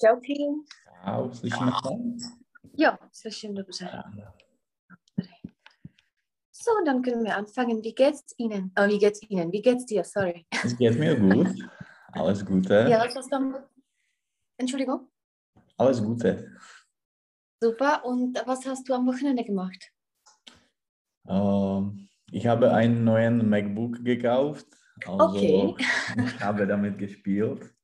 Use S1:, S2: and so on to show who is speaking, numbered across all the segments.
S1: Čau, Kým.
S2: Čau, slyšíme se?
S1: Jo, slyším dobře. So, dann können wir anfangen. Wie geht's Ihnen? Oh, wie geht's Ihnen? Wie geht's dir? Sorry.
S2: Es geht mir gut. Alles Gute.
S1: Ja, was du am... Entschuldigung?
S2: Alles Gute.
S1: Super. Und was hast du am Wochenende gemacht?
S2: Ähm, ich habe einen neuen MacBook gekauft. Also
S1: Okay.
S2: ich habe damit gespielt.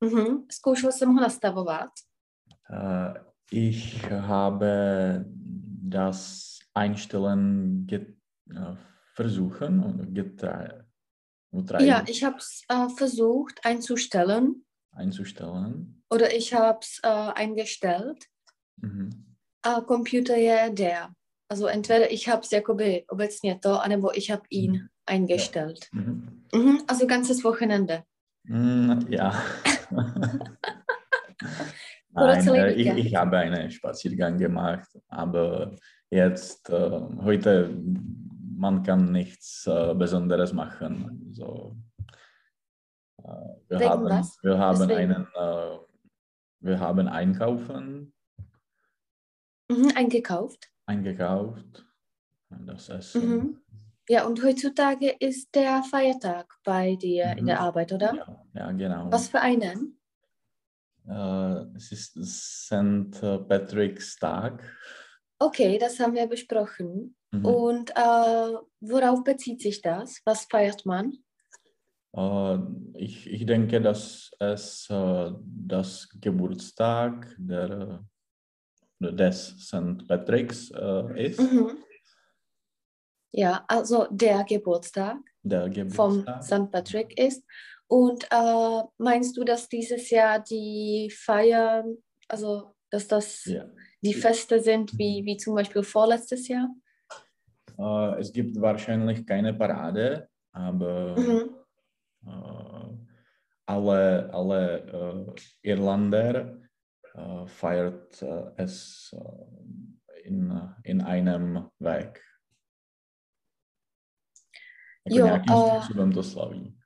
S1: Mhm. Zkoušel jsem ho nastavovat.
S2: Äh, ich habe das Einstellen get, äh, versuchen und getre, getreiben,
S1: Ja, ich habe es äh, versucht einzustellen
S2: einzustellen.
S1: oder ich habe es äh, eingestellt.
S2: Mhm.
S1: Computer je der. Also entweder ich habe es jakoby obecně to, anebo ich habe ihn eingestellt.
S2: Mhm.
S1: Mhm. Also ganzes Wochenende.
S2: Mm, ja. Nein, äh, ich, ich habe einen Spaziergang gemacht, aber jetzt, äh, heute, man kann nichts äh, Besonderes machen. So, äh, wir,
S1: Wegen
S2: haben,
S1: was?
S2: wir haben
S1: Weswegen?
S2: einen, äh, wir haben einkaufen,
S1: Mhm. Eingekauft.
S2: eingekauft, das Essen.
S1: Mhm. Ja, und heutzutage ist der Feiertag bei dir in der
S2: Mhm.
S1: Arbeit, oder?
S2: Ja, ja, genau.
S1: Was für einen?
S2: Äh, es ist St. Patrick's Tag.
S1: Okay, das haben wir besprochen.
S2: Mhm.
S1: Und äh, worauf bezieht sich das? Was feiert man?
S2: Äh, ich, ich denke, dass es äh, das Geburtstag der, des St. Patricks äh, ist.
S1: Mhm. Ja, also der Geburtstag
S2: Der
S1: vom
S2: Geburtstag.
S1: St. Patrick ist. Und äh, meinst du, dass dieses Jahr die Feiern, also dass das
S2: Ja.
S1: die Feste sind wie, wie zum Beispiel vorletztes Jahr?
S2: Äh, es gibt wahrscheinlich keine Parade, aber
S1: Mhm.
S2: äh, alle, alle äh, Irländer äh, feiert es in, in einem Weg. Jako
S1: Jo,
S2: nějakým
S1: a-
S2: způsobem to slaví.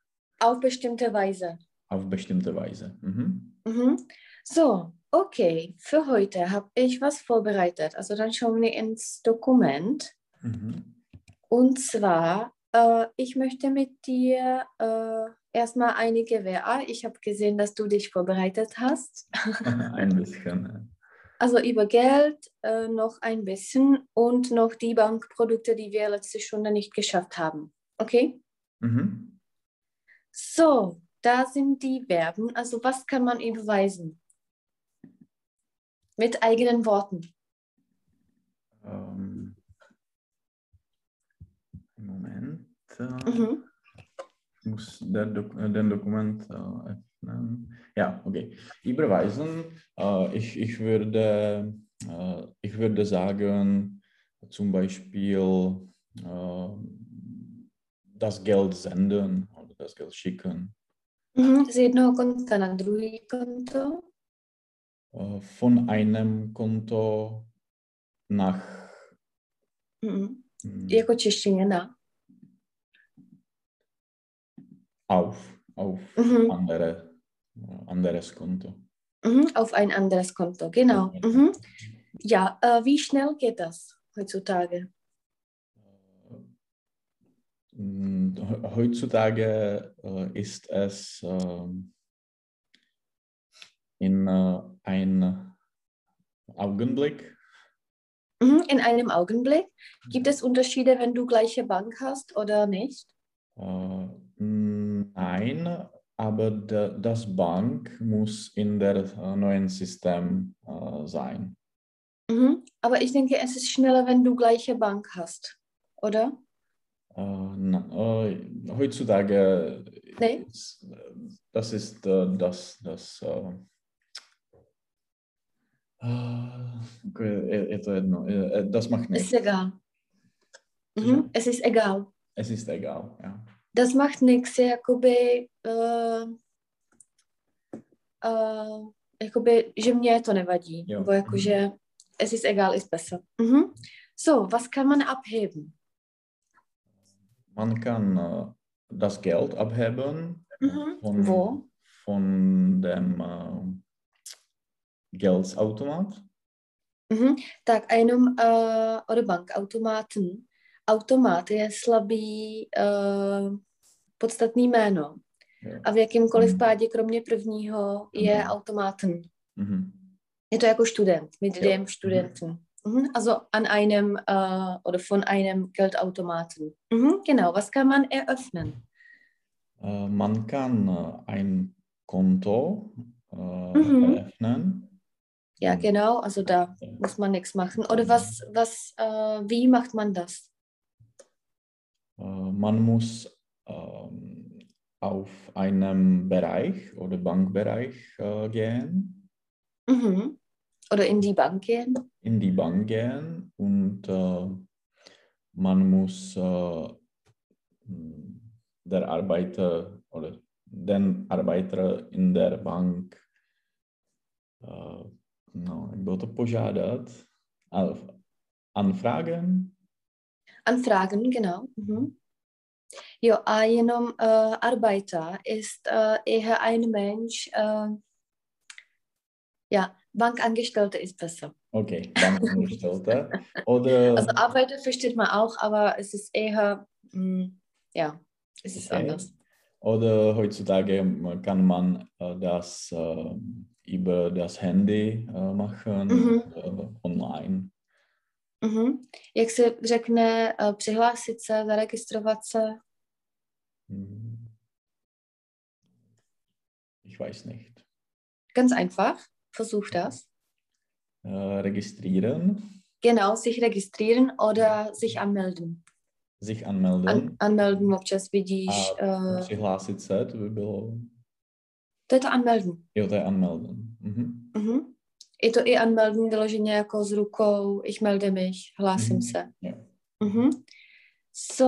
S1: Auf bestimmte Weise.
S2: Auf bestimmte Weise. Mhm.
S1: Mhm. So, okay, für heute habe ich was vorbereitet. Also dann schauen wir ins Dokument.
S2: Mhm.
S1: Und zwar, äh, ich möchte mit dir äh, erstmal einige WA. Ich habe gesehen, dass du dich vorbereitet hast.
S2: Ein bisschen.
S1: Also über Geld äh, noch ein bisschen und noch die Bankprodukte, die wir letzte Stunde nicht geschafft haben. Okay?
S2: Mhm.
S1: So, da sind die Verben. Also was kann man überweisen? Mit eigenen Worten.
S2: Ähm, Moment. äh,
S1: Mhm.
S2: Ich muss Dok äh, den Dokument äh, öffnen. Ja, okay. Überweisen. Ich, ich, würde, ich würde sagen, zum Beispiel das Geld senden oder das Geld schicken.
S1: Mhm. Z jednoho konta na druhý konto.
S2: Äh, von einem Konto nach
S1: Mhm.
S2: hm,
S1: Jako češtině na.
S2: auf, auf
S1: Mhm.
S2: andere, anderes Konto.
S1: Mhm. Auf ein anderes Konto, genau. Mhm. Ja, äh, wie schnell geht das heutzutage?
S2: Mm, he- Heutzutage äh, ist es ähm, in äh, ein Augenblick.
S1: Mhm. In einem Augenblick. Gibt es Unterschiede, wenn du gleiche Bank hast oder nicht?
S2: Äh, nein, aber das Bank muss in der äh, neuen System sein.
S1: Mhm. Aber ich denke, es ist schneller, wenn du gleiche Bank hast, oder?
S2: Äh, na, äh, heutzutage
S1: Nee.
S2: ist, das ist äh, das, das je, je to jedno, äh, das macht
S1: Ist
S2: nichts.
S1: egal. Mhm. Es ist egal.
S2: Es ist egal, ja.
S1: Das macht nichts, jakoby, uh, uh, jakoby, že mě to nevadí.
S2: Jo.
S1: Nebo jakože, es ist egal, ist besser. Mhm. So, was kann man abheben?
S2: Man kann äh, das Geld abheben
S1: Mhm.
S2: von,
S1: Wo?
S2: von dem äh, Geldautomat?
S1: Mhm. Tak a jenom uh, od bankautomáten. Automat je slabý uh, podstatný jméno.
S2: Ja.
S1: A v jakýmkoliv
S2: Mhm.
S1: pádě, kromě prvního, je
S2: Mhm.
S1: automaten.
S2: Mhm.
S1: Je to jako Student, dem Studenten. Mhm. Also an einem äh, oder von einem Geldautomaten. Mhm. Genau, was kann man eröffnen?
S2: Äh, man kann äh, ein Konto äh,
S1: Mhm.
S2: eröffnen.
S1: Ja,
S2: Mhm.
S1: genau, also da muss man nichts machen. Oder was, was, wie macht man das?
S2: Man muss ähm, auf einem Bereich oder Bankbereich gehen,
S1: Mhm. Oder in die Bank gehen?
S2: in die Bank gehen und äh, man muss äh, der Arbeiter oder den Arbeiter in der Bank äh, no, jak bylo to požádat, anfragen,
S1: Anfragen, genau. Mhm. Jo, a jenom äh, Arbeiter ist äh, eher ein Mensch, äh, ja, Bankangestellte ist besser.
S2: okay, Bankangestellte oder
S1: Also Arbeiter versteht man auch, aber es ist eher, mh, ja, es ist
S2: Okay.
S1: anders.
S2: Oder heutzutage kann man äh, das äh, über das Handy äh, machen,
S1: Mhm.
S2: online.
S1: Mhm. Jak se řekne přihlásit se, zaregistrovat se?
S2: Hm. Ich weiß nicht.
S1: Ganz einfach. Versuch das.
S2: Äh, registrieren,
S1: Genau, sich registrieren oder sich anmelden.
S2: sich anmelden,
S1: An, anmelden občas vidíš.
S2: a
S1: Uh,
S2: přihlásit se, to by bylo,
S1: to je to anmelden.
S2: jo, to je anmelden. Mhm.
S1: Mhm. Je to i anmelden vyloženě jako s rukou, ich melde mich, hlásím
S2: Mhm.
S1: se.
S2: Jo.
S1: Mhm. So,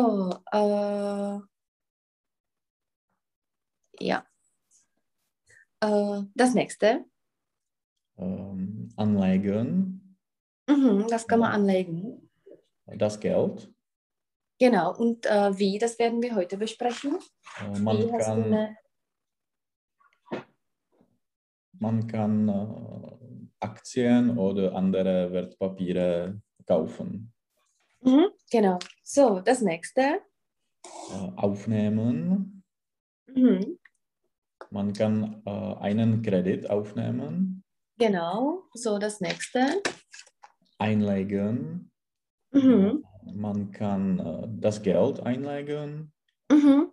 S1: uh, ja. Uh, das nächste.
S2: Ähm, anlegen,
S1: Mhm, das kann man anlegen.
S2: das Geld.
S1: Genau, und äh, wie, das werden wir heute besprechen.
S2: Äh, man
S1: Wie
S2: kann
S1: eine,
S2: Man kann äh, Aktien oder andere Wertpapiere kaufen,
S1: mhm, genau. So, das nächste.
S2: äh, aufnehmen.
S1: Mhm,
S2: Man kann äh, einen Kredit aufnehmen,
S1: genau. So, das nächste.
S2: einlegen.
S1: Mhm,
S2: Man kann äh, das Geld einlegen
S1: mhm,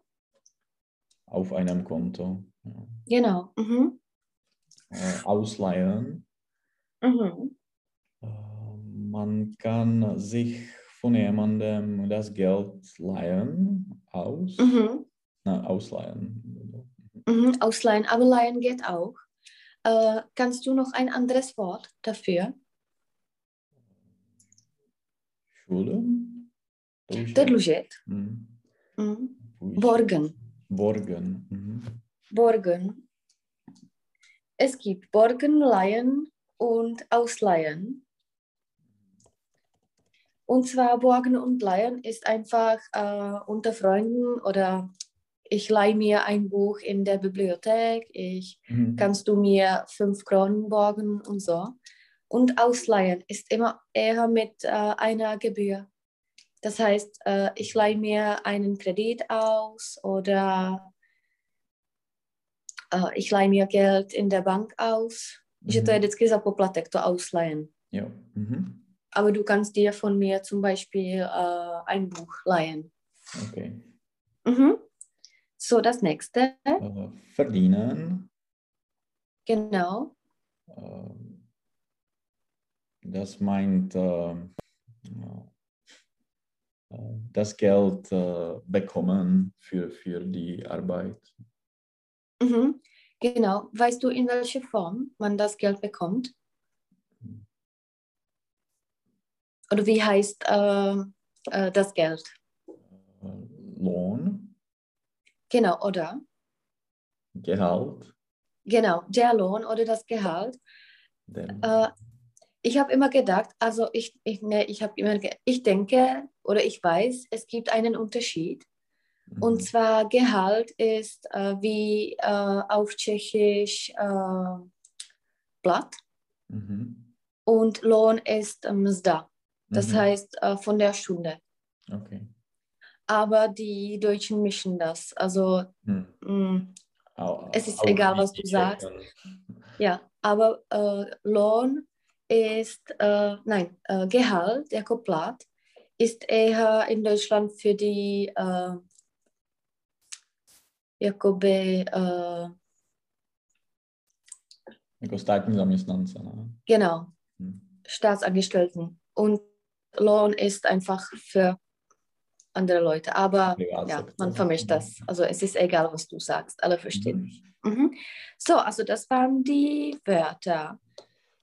S2: auf einem Konto. Ja.
S1: genau. Mhm,
S2: Äh, ausleihen.
S1: mhm,
S2: Äh, man kann sich von jemandem das Geld leihen, aus,
S1: mhm,
S2: na, ausleihen.
S1: mhm. Ausleihen, aber leihen geht auch. Äh, kannst du noch ein anderes Wort dafür?
S2: Schulden?
S1: Der dlužit.
S2: Mhm.
S1: Mhm.
S2: Půjč-
S1: Borgen.
S2: Borgen. Mhm.
S1: Borgen. Es gibt Borgen, Leihen und Ausleihen. Und zwar Borgen und Leihen ist einfach äh, unter Freunden oder ich leihe mir ein Buch in der Bibliothek, ich
S2: Mhm.
S1: kannst du mir fünf Kronen borgen und so. Und Ausleihen ist immer eher mit äh, einer Gebühr. Das heißt, äh, ich leihe mir einen Kredit aus oder äh, ich leihe mir Geld in der Bank aus. Že to je
S2: Mhm.
S1: vždycky za poplatek, to ausleihen.
S2: Jo. Mhm.
S1: Aber du kannst dir von mir zum Beispiel äh, ein Buch leihen.
S2: Okay.
S1: Mhm. So, das nächste.
S2: Äh, verdienen.
S1: Genau.
S2: Äh, das meint äh, äh, das Geld bekommen für, für die Arbeit.
S1: Mhm. Genau. Weißt du, in welcher Form man das Geld bekommt? Oder wie heißt äh, das Geld?
S2: Lohn,
S1: Genau, oder?
S2: Gehalt.
S1: Genau, der Lohn oder das Gehalt. Äh, ich habe immer gedacht, also ich, ich, nee, ich habe immer, ich denke oder ich weiß, es gibt einen Unterschied.
S2: mhm.
S1: Und zwar Gehalt ist äh, wie äh, auf Tschechisch äh, Blatt.
S2: Mhm.
S1: und Lohn ist ähm, Mzda. Das
S2: Mhm.
S1: heißt äh, von der Stunde.
S2: Okay.
S1: Aber die Deutschen mischen das. Also
S2: Hm.
S1: mh,
S2: Au-
S1: Es ist egal, was du sagst.
S2: Tschechen.
S1: ja, aber äh, Lohn ist, äh, nein, äh, Gehalt, der Plat, ist eher in Deutschland für die äh, jakoby, äh.
S2: Ne?
S1: genau,
S2: Hm.
S1: Staatsangestellten. Und Lohn ist einfach für andere Leute. Aber ja, man vermischt das. Also es ist egal, was du sagst. Alle verstehen
S2: Mhm.
S1: mich. Mhm. So, also das waren die Wörter.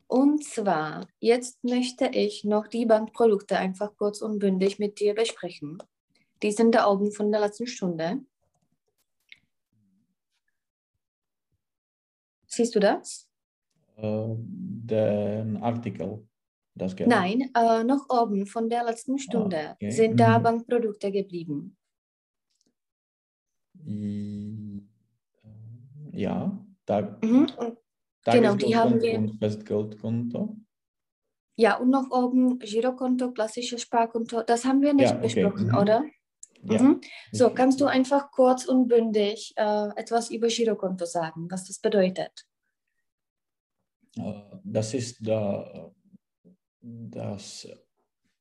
S1: Und zwar, jetzt möchte ich noch die Bankprodukte einfach kurz und bündig mit dir besprechen. Die sind da oben von der letzten Stunde. Siehst du das?
S2: Äh, den Artikel.
S1: Nein, äh, noch oben von der letzten Stunde
S2: okay.
S1: sind da
S2: Mhm.
S1: Bankprodukte geblieben.
S2: I- Ja, Tag,
S1: Mhm. Und, Genau, die haben wir-
S2: und Festgeldkonto.
S1: ja, und noch oben Girokonto, klassisches Sparkonto. Das haben wir nicht
S2: Ja, okay.
S1: besprochen,
S2: Mhm.
S1: oder?
S2: Ja.
S1: Mhm. So, kannst du einfach kurz und bündig äh, etwas über Girokonto sagen, was das bedeutet?
S2: Äh, Das ist da, das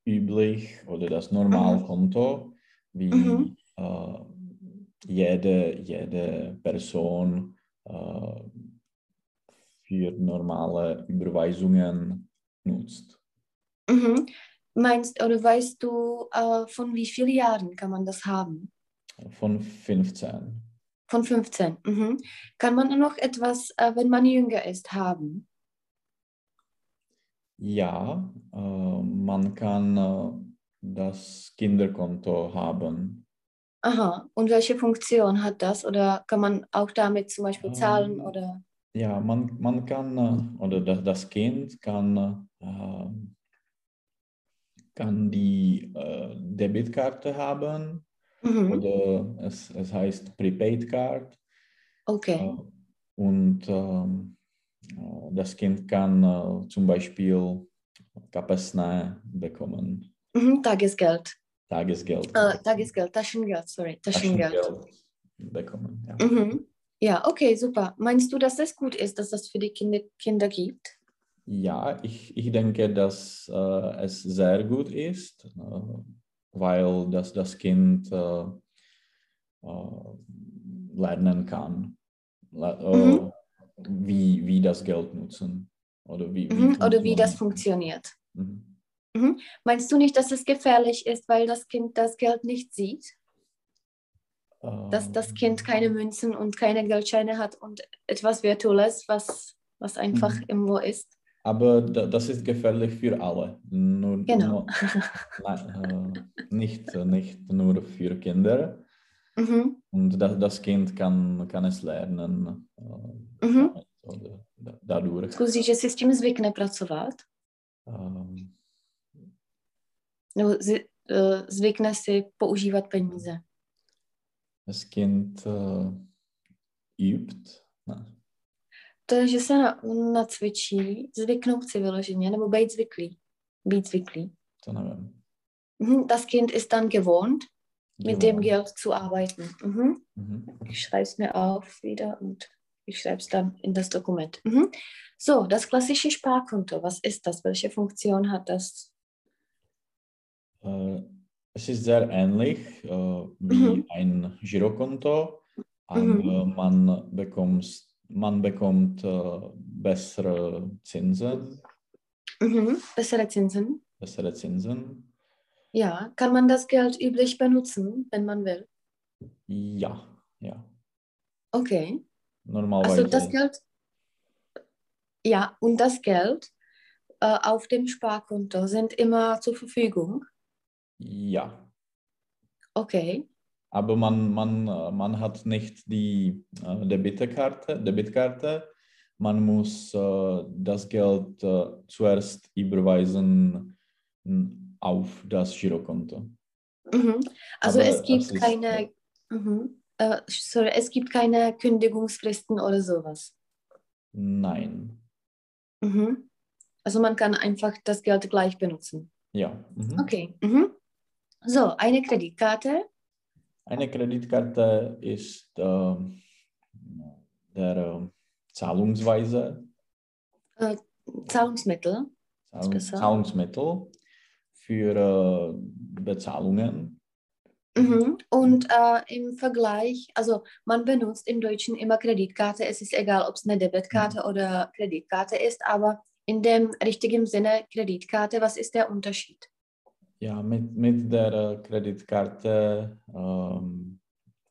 S2: üblich oder das Normalkonto, wie
S1: Mhm.
S2: äh, jede, jede Person äh, für normale Überweisungen nutzt.
S1: Mhm. Meinst oder weißt du, äh, von wie vielen Jahren kann man das haben?
S2: Von 15.
S1: Von 15. Mhm. Kann man noch etwas, äh, wenn man jünger ist, haben?
S2: Ja, äh, man kann äh, das Kinderkonto haben.
S1: Aha. Und welche Funktion hat das? Oder kann man auch damit zum Beispiel zahlen
S2: Ähm,
S1: oder?
S2: Ja, man, man kann, äh, oder das, das Kind kann, äh, kann die äh, Debitkarte haben
S1: Mhm.
S2: oder es, es heißt Prepaid Card.
S1: Okay.
S2: Äh, und ähm, äh, das Kind kann äh, zum Beispiel Kapesné bekommen,
S1: Mhm. Tagesgeld.
S2: Tagesgeld.
S1: Äh, Tagesgeld, Taschengeld, sorry, Taschengeld.
S2: Taschengeld bekommen. Ja.
S1: Mhm. Ja, okay, super. Meinst du, dass das gut ist, dass das für die Kinder, Kinder gibt?
S2: Ja, ich, ich denke, dass äh, es sehr gut ist, äh, weil das, das Kind äh, äh, lernen kann, le- äh,
S1: Mhm.
S2: Wie, wie das Geld nutzen. Oder wie,
S1: Mhm. Oder wie das
S2: funktioniert.
S1: funktioniert?
S2: Mhm.
S1: Meinst du nicht, dass es gefährlich ist, weil das Kind das Geld nicht sieht? Dass das Kind keine Münzen und keine Geldscheine hat und etwas Virtuelles, was, was einfach
S2: Mhm.
S1: irgendwo ist?
S2: Aber da, das ist gefährlich für alle. Nur,
S1: Genau.
S2: nur, äh, nicht, nicht nur für Kinder.
S1: Mhm.
S2: Und das, das Kind kann, kann es lernen.
S1: Mhm.
S2: da- dadurch.
S1: Zkusí, že si s tím zvykne pracovat,
S2: Ähm,
S1: nebo zi- eh, zvykne si používat peníze.
S2: das Kind äh, übt. Ne?
S1: To je, že se na, nacvičí, zvyknout si vyloženě, nebo být zvyklý. Být zvyklý.
S2: To nevím.
S1: Mhm. Das Kind ist dann gewohnt, mit dem
S2: Gewohnt.
S1: Geld zu arbeiten. Mhm.
S2: Mhm.
S1: Ich schreibe es mir auf wieder und ich schreibe es dann in das Dokument. Mhm. So, das klassische Sparkonto, was ist das? Welche Funktion hat das?
S2: Äh, es ist sehr ähnlich äh, wie
S1: Mhm.
S2: ein Girokonto, aber
S1: Mhm.
S2: man bekommt, man bekommt äh, bessere Zinsen.
S1: Mhm. Bessere Zinsen.
S2: Bessere Zinsen.
S1: Ja, kann man das Geld üblich benutzen, wenn man will?
S2: Ja, ja.
S1: Okay.
S2: Normalerweise.
S1: Also das Geld, ja, und das Geld äh, auf dem Sparkonto sind immer zur Verfügung.
S2: Ja.
S1: Okay.
S2: Aber man, man, äh, man hat nicht die äh, Debitkarte, Debitkarte. Man muss äh, das Geld äh, zuerst überweisen auf das Girokonto.
S1: Mhm. Also
S2: Aber
S1: es gibt keine, mhm. äh, sorry, es gibt keine Kündigungsfristen oder sowas.
S2: Nein.
S1: Mhm. Also man kann einfach das Geld gleich benutzen.
S2: Ja. Mhm.
S1: Okay. Mhm. So, eine Kreditkarte.
S2: Eine Kreditkarte ist äh, der äh, Zahlungsweise,
S1: Äh, Zahlungsmittel.
S2: Zahlungsmittel für äh, Bezahlungen.
S1: Mhm. Und äh, im Vergleich, also man benutzt im Deutschen immer Kreditkarte. Es ist egal, ob es eine Debitkarte oder Kreditkarte ist, aber in dem richtigen Sinne Kreditkarte, was ist der Unterschied?
S2: Ja, mit, mit der äh, Kreditkarte ähm,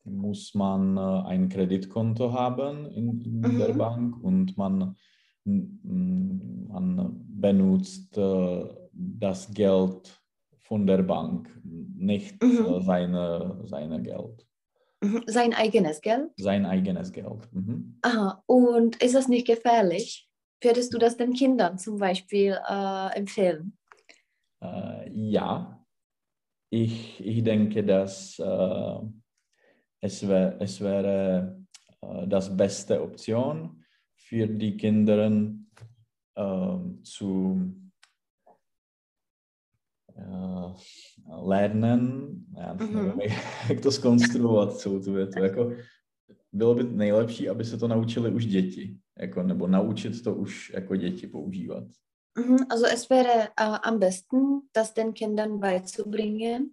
S2: muss man äh, ein Kreditkonto haben in, in der
S1: Mhm.
S2: Bank und man, man benutzt äh, das Geld von der Bank, nicht
S1: Mhm.
S2: äh, seine, seine Geld,
S1: Mhm. Sein eigenes Geld?
S2: sein eigenes Geld. Mhm.
S1: Aha. Und ist das nicht gefährlich? Würdest du das den Kindern zum Beispiel äh, empfehlen?
S2: Äh, ja, ich, ich denke, dass äh, es, wär, es wäre äh, das beste Option für die Kinder ähm, zu äh, lernen, já
S1: Mhm.
S2: nevím, jak- jak to skonstruovat celou tu větu. Jako, bylo by nejlepší, aby se to naučili už děti, jako, nebo naučit to už jako děti používat.
S1: Mhm. Also es wäre äh, am besten, das den Kindern beizubringen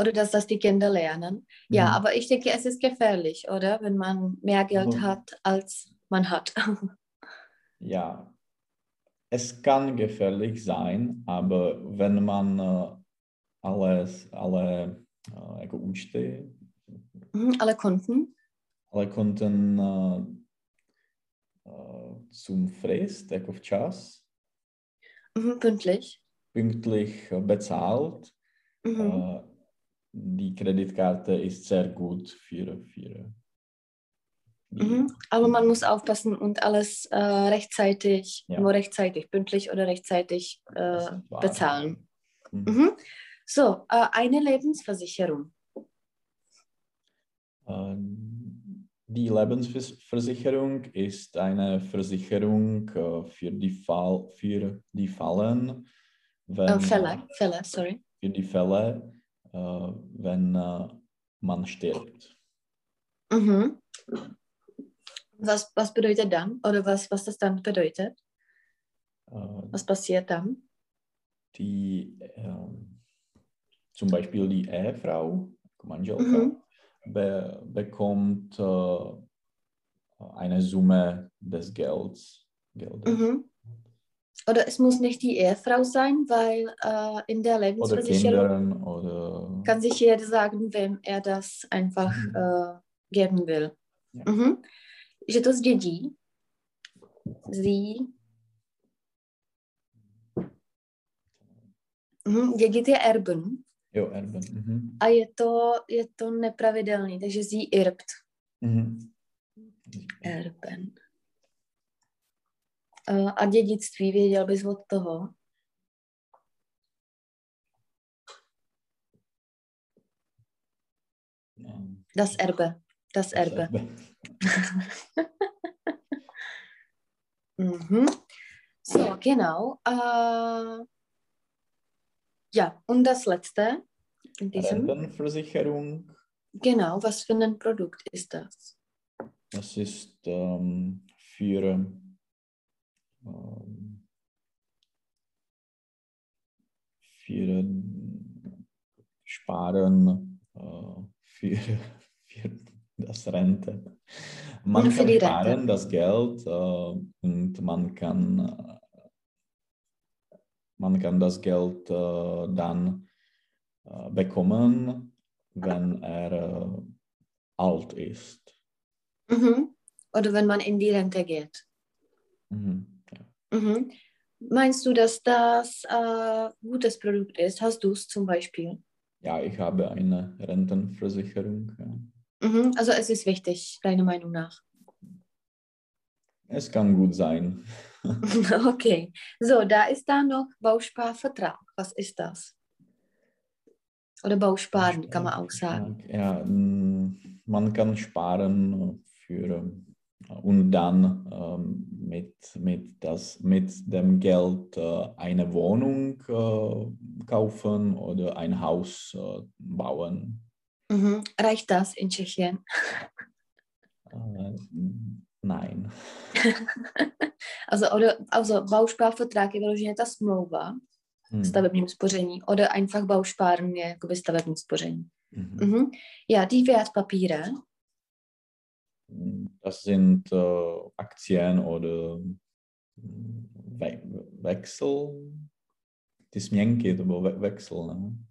S1: oder dass das die Kinder lernen. Ja,
S2: Mhm.
S1: aber ich denke, es ist gefährlich, oder? Wenn man mehr Geld
S2: Also-
S1: hat, als man hat.
S2: Ja, es kann gefährlich sein, aber wenn man äh, alles, alle äh, účty,
S1: Mhm, Alle Kunden.
S2: alle Konten äh, äh, zum Frist, jako včas,
S1: Mhm, pünktlich.
S2: pünktlich äh, bezahlt,
S1: Mhm.
S2: äh, die Kreditkarte ist sehr gut für, für
S1: Mhm. Aber man muss aufpassen und alles äh, rechtzeitig,
S2: Ja.
S1: nur rechtzeitig, pünktlich oder rechtzeitig äh, bezahlen.
S2: Mhm.
S1: Mhm. So, äh, eine Lebensversicherung.
S2: Äh, Die Lebensversicherung ist eine Versicherung äh, für die, Fall, für die Fallen, wenn,
S1: Äh, Fälle, Fälle, sorry.
S2: für die Fälle, äh, wenn äh, man stirbt.
S1: Mhm. Was, was bedeutet dann? Oder was, was das dann bedeutet?
S2: Äh,
S1: Was passiert dann?
S2: Die, ähm, zum Beispiel die Ehefrau, Manželka,
S1: Mhm.
S2: be, bekommt äh, eine Summe des Gelds. Geldes.
S1: Mhm. Oder es muss nicht die Ehefrau sein, weil äh, in der
S2: Oder
S1: Lebensversicherung
S2: Kindern oder
S1: kann sich jeder sagen, wem er das einfach
S2: Mhm.
S1: äh, geben will.
S2: Ja.
S1: Mhm. Že to zdědí. Sie. Mhm. Dědit je erben.
S2: jo, Erben. Mhm.
S1: A je to, je to nepravidelný, takže sie irbt.
S2: Mhm.
S1: Erben. Uh, a dědictví, věděl bys od toho?
S2: Ähm,
S1: Das Erbe. Das Erbe.
S2: Erbe.
S1: Mhm. So, genau. Äh, ja, und das letzte in diesem.
S2: Rentenversicherung,
S1: Genau, was für ein Produkt ist das?
S2: das ist ähm, für ähm, für Sparen äh, für, für das Rente. Man kann
S1: die Rente.
S2: sparen das Geld äh, und man kann äh, man kann das Geld äh, dann bekommen, wenn er alt ist.
S1: Mhm. Oder wenn man in die Rente geht.
S2: Mhm. Ja.
S1: Mhm. Meinst du, dass das äh, gutes Produkt ist? Hast du es zum Beispiel?
S2: ja, ich habe eine Rentenversicherung. Ja.
S1: Mhm. Also es ist wichtig, deiner Meinung nach.
S2: Es kann gut sein.
S1: Okay. So, da ist da noch Bausparvertrag. Was ist das? Oder Bausparen, kann man auch sagen.
S2: Ja, mm, man kann sparen für und dann ähm, mit, mit, das, mit dem Geld äh, eine Wohnung äh, kaufen oder ein Haus äh, bauen.
S1: Mhm. Reicht das in Tschechien?
S2: Äh, nein.
S1: also, oder, also bausparvertrag je vyloženě ta smlouva,
S2: Hm.
S1: stavebním spoření, oder einfach bausparen je jakoby stavební spoření.
S2: Mhm.
S1: Mhm. Ja, die Wertpapiere,
S2: Das sind äh, Aktien oder hm, We Wechsel. Die směnky, to byl ve Wechsel, ne?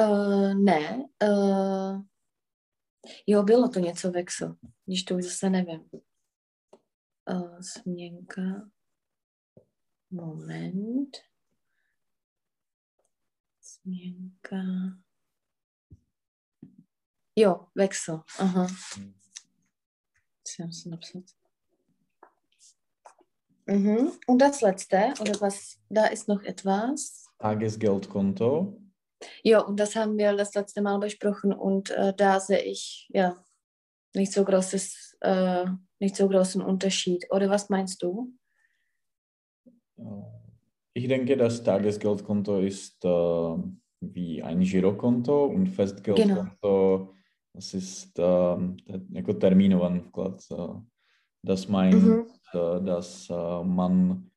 S1: Uh, ne, uh, jo, bylo to něco Vexel, když to už zase nevím. Uh, směnka, moment, směnka, jo, Vexel, aha. Jsem si napsat. Mhm. Und das letzte, oder was, da ist noch etwas.
S2: Tagesgeldkonto.
S1: Ja, und das haben wir das letzte Mal besprochen und äh, da sehe ich ja nicht so großes, äh, nicht so großen Unterschied. Oder was meinst du?
S2: Ich denke, das Tagesgeldkonto ist äh, wie ein Girokonto und Festgeldkonto, das ist äh, jako termínovaný vklad. Äh, das meint,
S1: Mhm.
S2: äh, dass äh, man,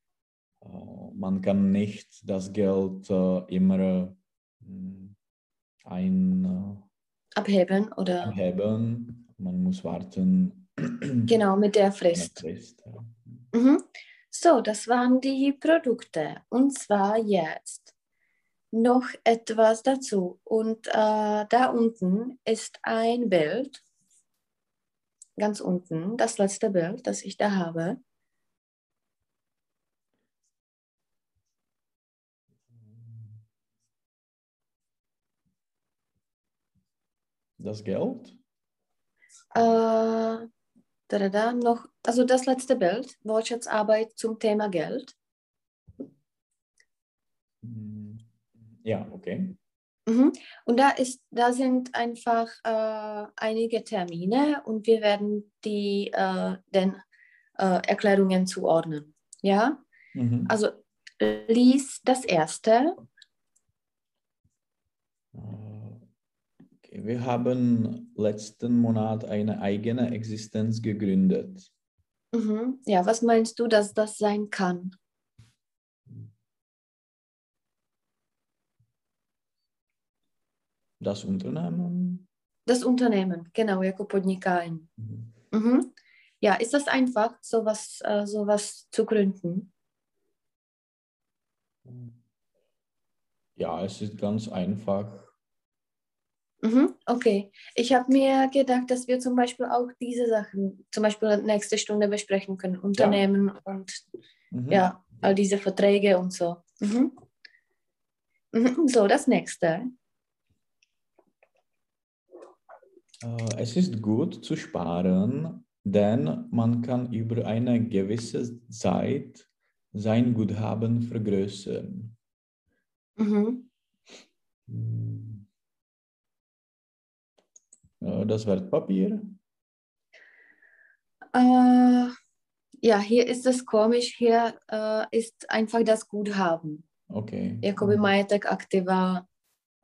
S2: äh, man kann nicht das Geld äh, immer ein, äh,
S1: Abheben oder
S2: anheben. Man muss warten.
S1: genau mit der Frist.
S2: Frist, ja.
S1: Mhm. So, das waren die Produkte. Und zwar jetzt noch etwas dazu. Und äh, da unten ist ein Bild. Ganz unten, das letzte Bild, das ich da habe.
S2: Das Geld?
S1: Äh, da, da, noch, also das letzte Bild, Wortschatzarbeit zum Thema Geld.
S2: Hm, Ja, okay.
S1: Mhm. Und da ist, da sind einfach äh, einige Termine und wir werden die äh, den äh, Erklärungen zuordnen. Ja,
S2: Mhm.
S1: also lies das erste.
S2: Wir haben letzten Monat eine eigene Existenz gegründet.
S1: Mhm. Ja, was meinst du, dass das sein kann?
S2: Das Unternehmen?
S1: Das Unternehmen, genau, jako podnikání.
S2: Mhm.
S1: Mhm. Ja, ist das einfach, sowas, äh, sowas zu gründen?
S2: Ja, es ist ganz einfach.
S1: Mhm, okay. Ich habe mir gedacht, dass wir zum Beispiel auch diese Sachen zum Beispiel nächste Stunde besprechen können. Unternehmen und
S2: Mhm.
S1: ja, all diese Verträge und so. Mhm. Mhm, So, das nächste.
S2: Äh, Es ist gut zu sparen, denn man kann über eine gewisse Zeit sein Guthaben vergrößern.
S1: Mhm.
S2: Äh, Das Wertpapier?
S1: Äh, ja, hier ist es komisch. Hier äh, ist einfach das Guthaben.
S2: Okay.
S1: Jakoby majetek aktiva,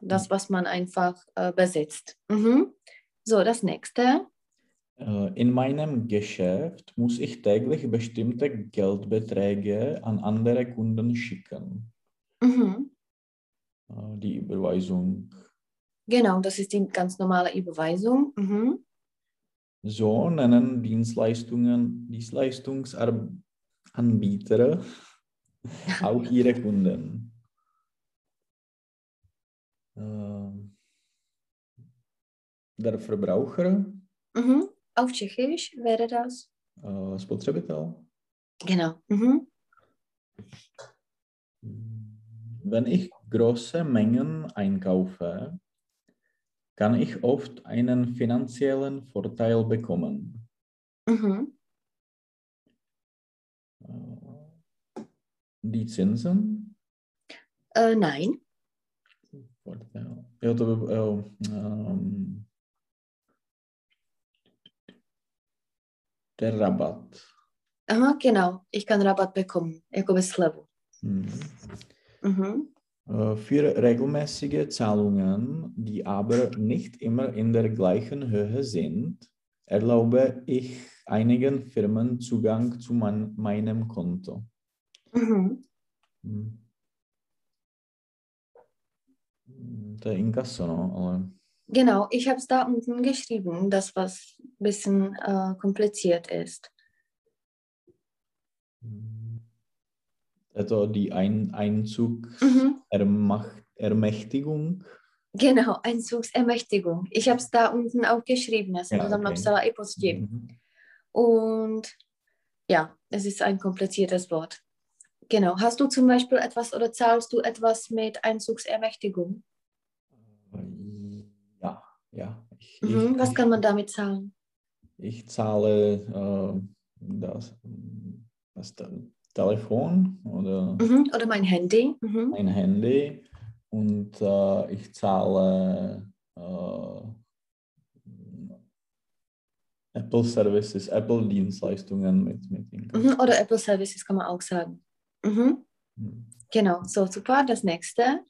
S1: das, was man einfach äh, besitzt. Mhm. So, das nächste.
S2: Äh, In meinem Geschäft muss ich täglich bestimmte Geldbeträge an andere Kunden schicken.
S1: Mhm.
S2: Äh, Die Überweisung.
S1: Genau, das ist die ganz normale Überweisung. Mhm.
S2: So nennen Dienstleistungen, Dienstleistungsanbieter auch ihre Kunden. Äh, Der Verbraucher,
S1: Mhm. Auf Tschechisch wäre das.
S2: äh, Spotřebitel.
S1: Genau. Mhm.
S2: Wenn ich große Mengen einkaufe, kann ich oft einen finanziellen Vorteil bekommen.
S1: Mhm.
S2: Äh, Die Zinsen?
S1: Äh, nein.
S2: Vorteil. To by, jo, um, der Rabatt.
S1: Aha, genau. Ich kann Rabatt bekommen. Jakoby slevu.
S2: Mhm.
S1: Mhm.
S2: Äh, Für regelmäßige Zahlungen, die aber nicht immer in der gleichen Höhe sind, erlaube ich einigen Firmen Zugang zu mein, meinem Konto.
S1: Mhm.
S2: Hm. Inkaso, no, ale
S1: Genau, ich habe es da unten geschrieben, das was ein bisschen äh, kompliziert ist.
S2: hm, to die Ein Einzug
S1: Mhm. Genau, Einzugsermächtigung. Ich habe es da unten auch geschrieben, jsem
S2: Ja, okay.
S1: napsala tím.
S2: Mhm.
S1: Und ja, es ist ein kompliziertes Wort. Genau. Hast du zum Beispiel etwas oder zahlst du etwas mit Einzugsermächtigung?
S2: Ja, ja. Ich,
S1: Mhm.
S2: ich,
S1: Was kann man damit zahlen?
S2: ich zahle äh, das, das Te- Telefon oder
S1: Mhm. Oder mein Handy? Mhm.
S2: mein Handy und äh, ich zahle äh, Apple Services, Apple Dienstleistungen mit, mit.
S1: Mhm. Oder Apple Services kann man auch sagen. Mhm.
S2: Hm.
S1: Genau, so super. Das nächste.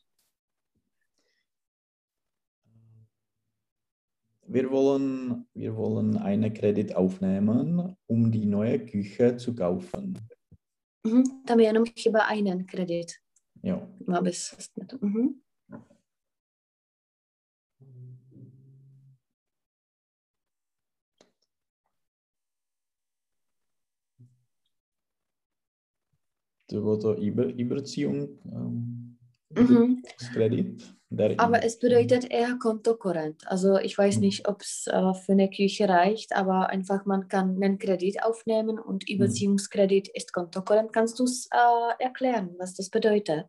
S2: Wir wollen, wir wollen einen Kredit aufnehmen, um die neue Küche zu kaufen.
S1: Mhm. Tam je jenom chyba einen Kredit.
S2: Ja.
S1: Má bys... Mhm.
S2: Das war der Über, Überziehung, ähm,
S1: Mhm.
S2: Kredit.
S1: Aber es bedeutet eher Kontokorrent. Also ich weiß
S2: Mhm.
S1: nicht, ob es äh, für eine Küche reicht, aber einfach man kann einen Kredit aufnehmen und Überziehungskredit ist Kontokorrent. Kannst du es äh, erklären, was das bedeutet?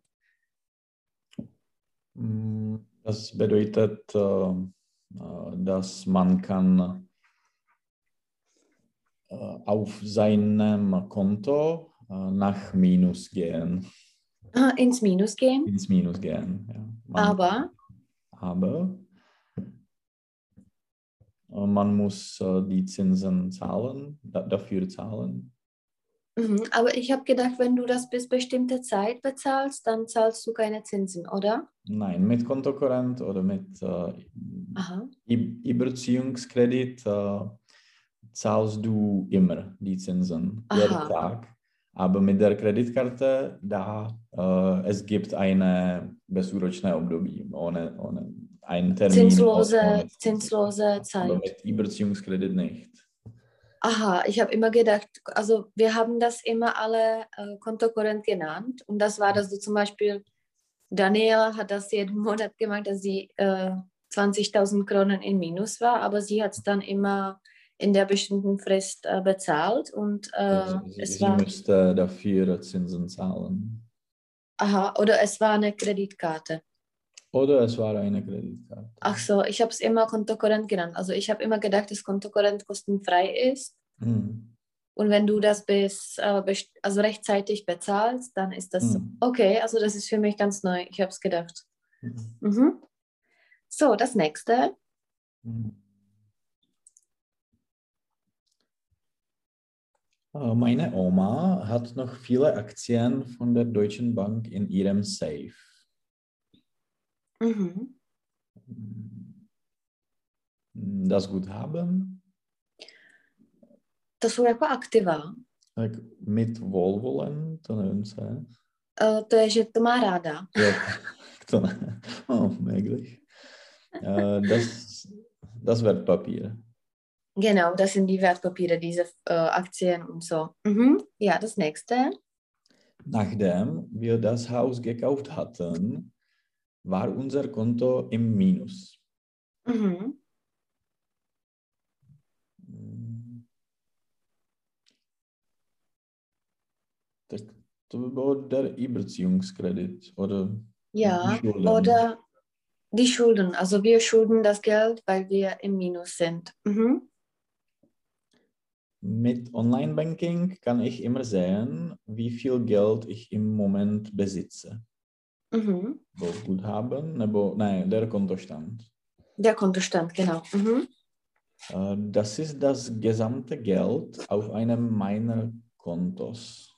S2: Mm, Das bedeutet, äh, äh, dass man kann äh, auf seinem Konto äh, nach Minus gehen,
S1: Ah, ins Minus gehen,
S2: ins Minus gehen. Ja. Man,
S1: aber
S2: aber äh, man muss äh, die Zinsen zahlen, da, dafür zahlen.
S1: Mhm, Aber ich habe gedacht, wenn du das bis bestimmte Zeit bezahlst, dann zahlst du keine Zinsen, oder?
S2: Nein, mit Kontokorrent oder mit äh, Überziehungskredit äh, zahlst du immer die Zinsen, jeden
S1: Aha.
S2: Tag. Aber mit der Kreditkarte, da äh, es gibt eine bezúročné období, ohne, ohne einen Termin.
S1: Zinslose,
S2: ohne-
S1: zinslose
S2: Aber
S1: Zeit.
S2: mit Überziehungskredit nicht.
S1: Aha, ich habe immer gedacht, also wir haben das immer alle äh, Kontokorrent genannt und das war, dass du zum Beispiel, Daniela hat das jeden Monat gemacht, dass sie äh, 20.000 Kronen in Minus war, aber sie hat es dann immer in der bestimmten Frist äh, bezahlt und äh,
S2: sie, sie,
S1: es
S2: sie
S1: war,
S2: müsste dafür Zinsen zahlen.
S1: aha, oder es war eine Kreditkarte.
S2: Oder es war eine Kreditkarte.
S1: Ach so, ich habe es immer Kontokorrent genannt. Also ich habe immer gedacht, dass Kontokorrent kostenfrei ist
S2: Hm.
S1: Und wenn du das bis, äh, also rechtzeitig bezahlst, dann ist das
S2: Mhm.
S1: okay. Also das ist für mich ganz neu. Ich habe es gedacht.
S2: Hm.
S1: Mhm. So, das nächste.
S2: Hm. Äh, Meine Oma hat noch viele Aktien von der Deutschen Bank in ihrem Safe.
S1: Mhm.
S2: Das Guthaben
S1: To jsou jako aktiva.
S2: tak mit Wohlwollen, to nevím, co je.
S1: Eh, to je, že to má ráda.
S2: Jo, to ne. Oh, möglich. Äh, Das, das Wertpapier.
S1: Genau, das sind die Wertpapiere, diese äh, Aktien und so. Mhm. Ja, das nächste.
S2: Nachdem wir das Haus gekauft hatten, war unser Konto im Minus.
S1: Mhm.
S2: Der Überziehungskredit, oder?
S1: Ja,
S2: Die Schulden.
S1: oder die Schulden. Also wir schulden das Geld, weil wir im Minus sind. Mhm.
S2: Mit Online-Banking kann ich immer sehen, wie viel Geld ich im Moment besitze.
S1: Mhm.
S2: Guthaben, nebo ne, der Kontostand.
S1: Der Kontostand, genau. Mhm.
S2: Äh, das ist das gesamte Geld auf einem meiner Kontos.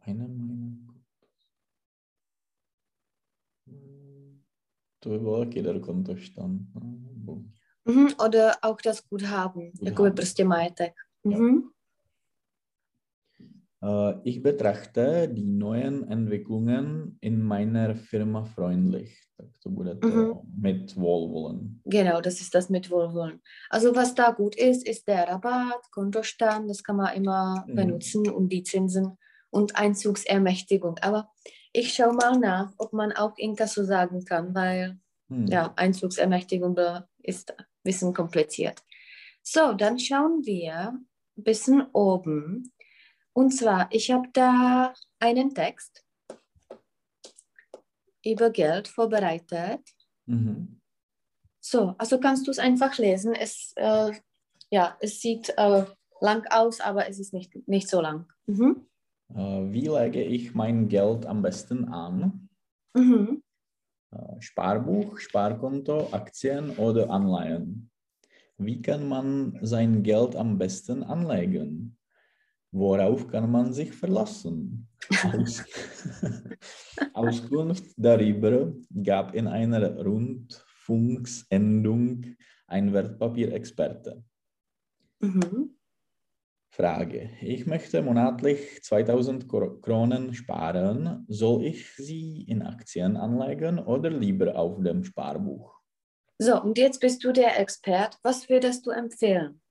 S2: Einem meiner Kontos. To by byl taky der Kontostand.
S1: Mhm, oder auch das Guthaben, jakoby prostě majetek. Mhm.
S2: Äh, ich betrachte die neuen Entwicklungen in meiner Firma freundlich. So bude to mhm. mit Wohlwollen.
S1: Genau, das ist das mit Wohlwollen. Also was da gut ist, ist der Rabatt, Kontostand, das kann man immer mhm. benutzen und die Zinsen und Einzugsermächtigung. Aber ich schaue mal nach, ob man auch Inkasso sagen kann, weil mhm. ja, Einzugsermächtigung ist bisschen kompliziert. So, dann schauen wir ein bisschen oben. Und zwar, ich habe da einen Text über Geld vorbereitet. Mhm. So, also kannst du es einfach lesen. Es, äh, ja, es sieht äh, lang aus, aber es ist nicht, nicht so lang. Mhm.
S2: Äh, wie lege ich mein Geld am besten an? Mhm. Sparbuch, Sparkonto, Aktien oder Anleihen? Wie kann man sein Geld am besten anlegen? Worauf kann man sich verlassen? Aus Auskunft darüber gab in einer Rundfunksendung ein Wertpapierexperte. Mhm. Frage. Ich möchte monatlich 2000 Kronen sparen. Soll ich sie in Aktien anlegen oder lieber auf dem Sparbuch?
S1: So, und jetzt bist du der Expert. Was würdest du empfehlen?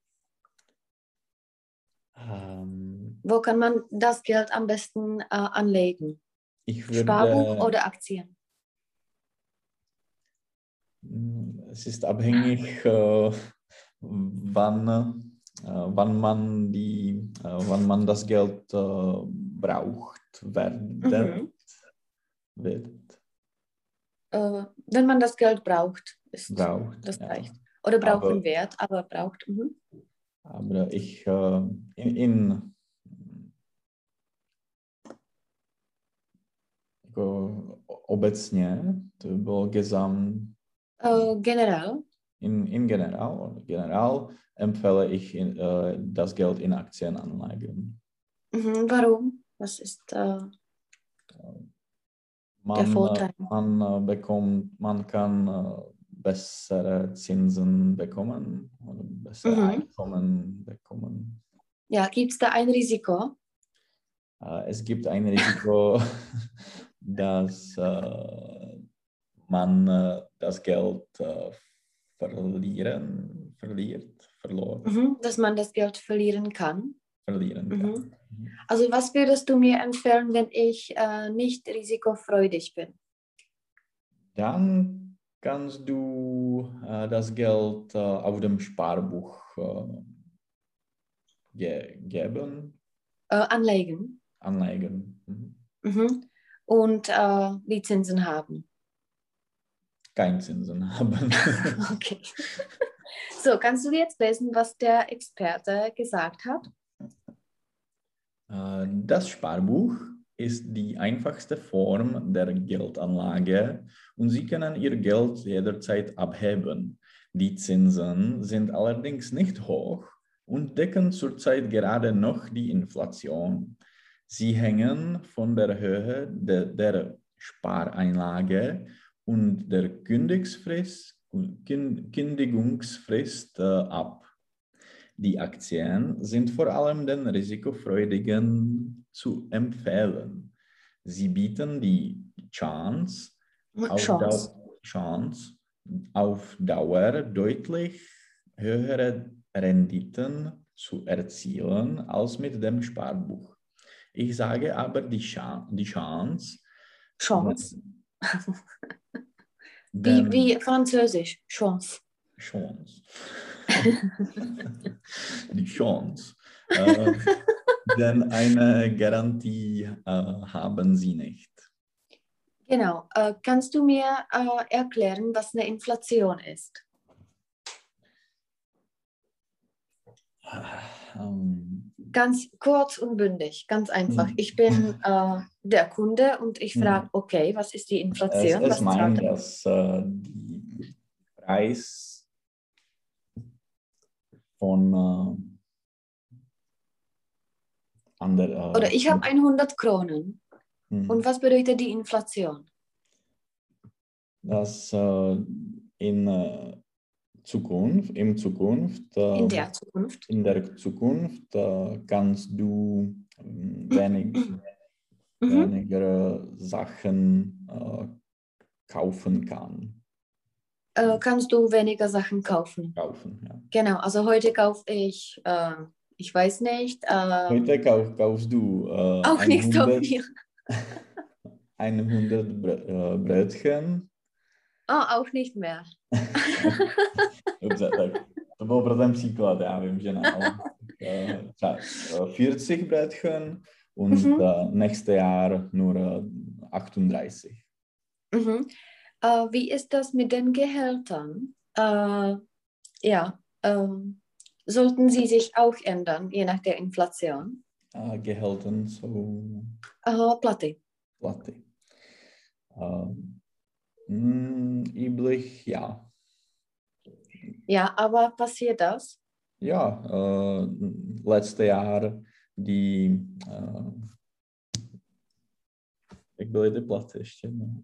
S1: Ähm, Wo kann man das Geld am besten äh, anlegen?
S2: Würde,
S1: Sparbuch oder Aktien?
S2: Es ist abhängig, äh, wann wann, man die, äh, wann man das Geld äh, braucht, werden, mhm. wird.
S1: wenn man das Geld braucht, ist
S2: braucht,
S1: das reicht. Ja. Oder brauchen aber, Wert, aber braucht. Mhm.
S2: Aber ich in, in obecně, to bylo gesam...
S1: Uh, generál.
S2: In, in generál, generál empfehle ich in, äh, das Geld in Aktien anlegen.
S1: Mhm, warum? Was ist äh,
S2: man,
S1: der Vorteil?
S2: Man äh, bekommt, man kann äh, bessere Zinsen bekommen oder bessere mhm. Einkommen bekommen.
S1: Ja, gibt es da ein Risiko?
S2: Äh, es gibt ein Risiko, dass man das Geld verlieren, verliert verloren.
S1: Mhm, dass man das Geld verlieren kann.
S2: Verlieren kann. Mhm.
S1: mhm. Also was würdest du mir empfehlen, wenn ich äh, nicht risikofreudig bin?
S2: Dann kannst du äh, das Geld äh, auf dem Sparbuch äh, ge geben.
S1: Äh, anlegen.
S2: Anlegen. Mhm.
S1: Mhm. Und äh, die Zinsen haben.
S2: Kein Zinsen haben.
S1: okay. So, kannst du jetzt lesen, was der Experte gesagt hat?
S2: Äh, das Sparbuch ist die einfachste Form der Geldanlage und Sie können Ihr Geld jederzeit abheben. Die Zinsen sind allerdings nicht hoch und decken zurzeit gerade noch die Inflation. Sie hängen von der Höhe de, der Spareinlage und der Kündigungsfrist Kündigungsfrist äh, ab. Die Aktien sind vor allem den Risikofreudigen zu empfehlen. Sie bieten die Chance, auf,
S1: Chance.
S2: Dauer, Chance auf Dauer deutlich höhere Renditen zu erzielen als mit dem Sparbuch. Ich sage aber die, Chance. Die Chance,
S1: Chance. Wie, wie Französisch, Chance.
S2: Chance. Die Chance. Äh, denn eine Garantie äh, haben sie nicht.
S1: Genau. Äh, kannst du mir äh, erklären, was eine Inflation ist?
S2: Um,
S1: ganz kurz und bündig, ganz einfach. Hm. Ich bin äh, der Kunde und ich hm. frage, okay, was ist die Inflation?
S2: Es,
S1: es
S2: meint, dass äh, die Preis, von äh, ander, äh,
S1: Oder ich habe 100 Kronen.
S2: hm,
S1: Und was bedeutet die Inflation?
S2: dass äh, in äh, Zukunft, in Zukunft, äh,
S1: In der Zukunft?
S2: in der Zukunft äh, kannst du ähm, wenig,
S1: Mhm.
S2: weniger Sachen äh, kaufen kann.
S1: Äh, kannst du weniger Sachen kaufen?
S2: Kaufen, ja.
S1: Genau, also heute kaufe ich, äh, ich weiß nicht, äh,
S2: Heute kauf, kaufst du äh,
S1: auch nicht so
S2: 100
S1: viel.
S2: 100 Bre- äh, Brötchen.
S1: Oh, auch nicht mehr.
S2: Dobře, tak to byl pro ten příklad, já vím, že ne, ale äh, třeba, äh, 40 Brötchen und
S1: Mhm.
S2: äh, nächstes Jahr nur äh, 38.
S1: Mhm. Äh, wie ist das mit den Gehältern? Äh, ja, ähm, sollten sie sich auch ändern, je nach der Inflation?
S2: A Gehälten jsou
S1: Äh, Platy.
S2: platy. Ähm, mm, üblich, ja.
S1: Ja, aber passiert das?
S2: Ja, äh, letzte Jahr die, äh, jak byly ty platy ještě? No.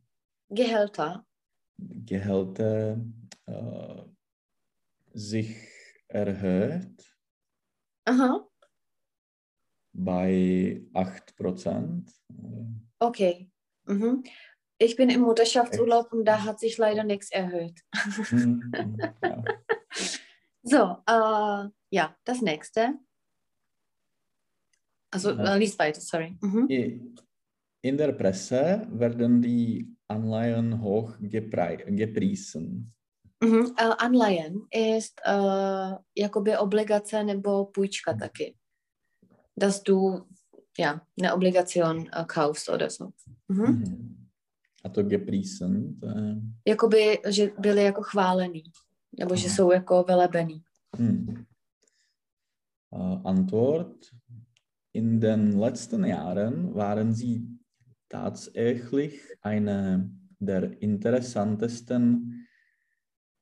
S1: Gehälter?
S2: Gehälter äh, sich erhöht
S1: Aha,
S2: bei 8%.
S1: okay. Mhm. Ich bin im Mutterschaftsurlaub und da hat sich leider nichts erhöht.
S2: Hm, ja.
S1: So, äh, ja, das nächste. Also,
S2: Ja.
S1: äh, lies weiter, sorry. Mhm.
S2: In der Presse werden die Anleihen hoch gepriesen.
S1: Mhm. Äh, Anleihen ist äh, jakoby obligace nebo půjčka taky. Dass du ja, eine Obligation äh, kaufst oder so. Mhm.
S2: Mhm. A to gepriesen, to je...
S1: Jakoby, že byli jako chválený. Nebo že
S2: Aha.
S1: jsou jako velebený.
S2: Hm. Äh, Antwort. In den letzten Jahren waren sie tatsächlich eine der interessantesten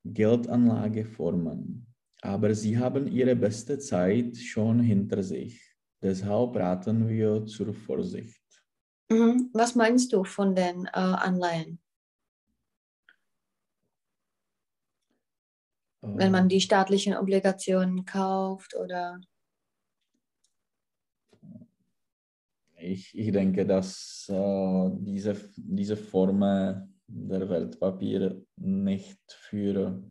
S2: Geldanlageformen. Aber sie haben ihre beste Zeit schon hinter sich. Deshalb raten wir zur Vorsicht.
S1: Mhm. Was meinst du von den äh, Anleihen? Wenn man die staatlichen Obligationen kauft oder...
S2: Ich, ich denke, dass äh, diese, diese Form der Wertpapiere nicht für,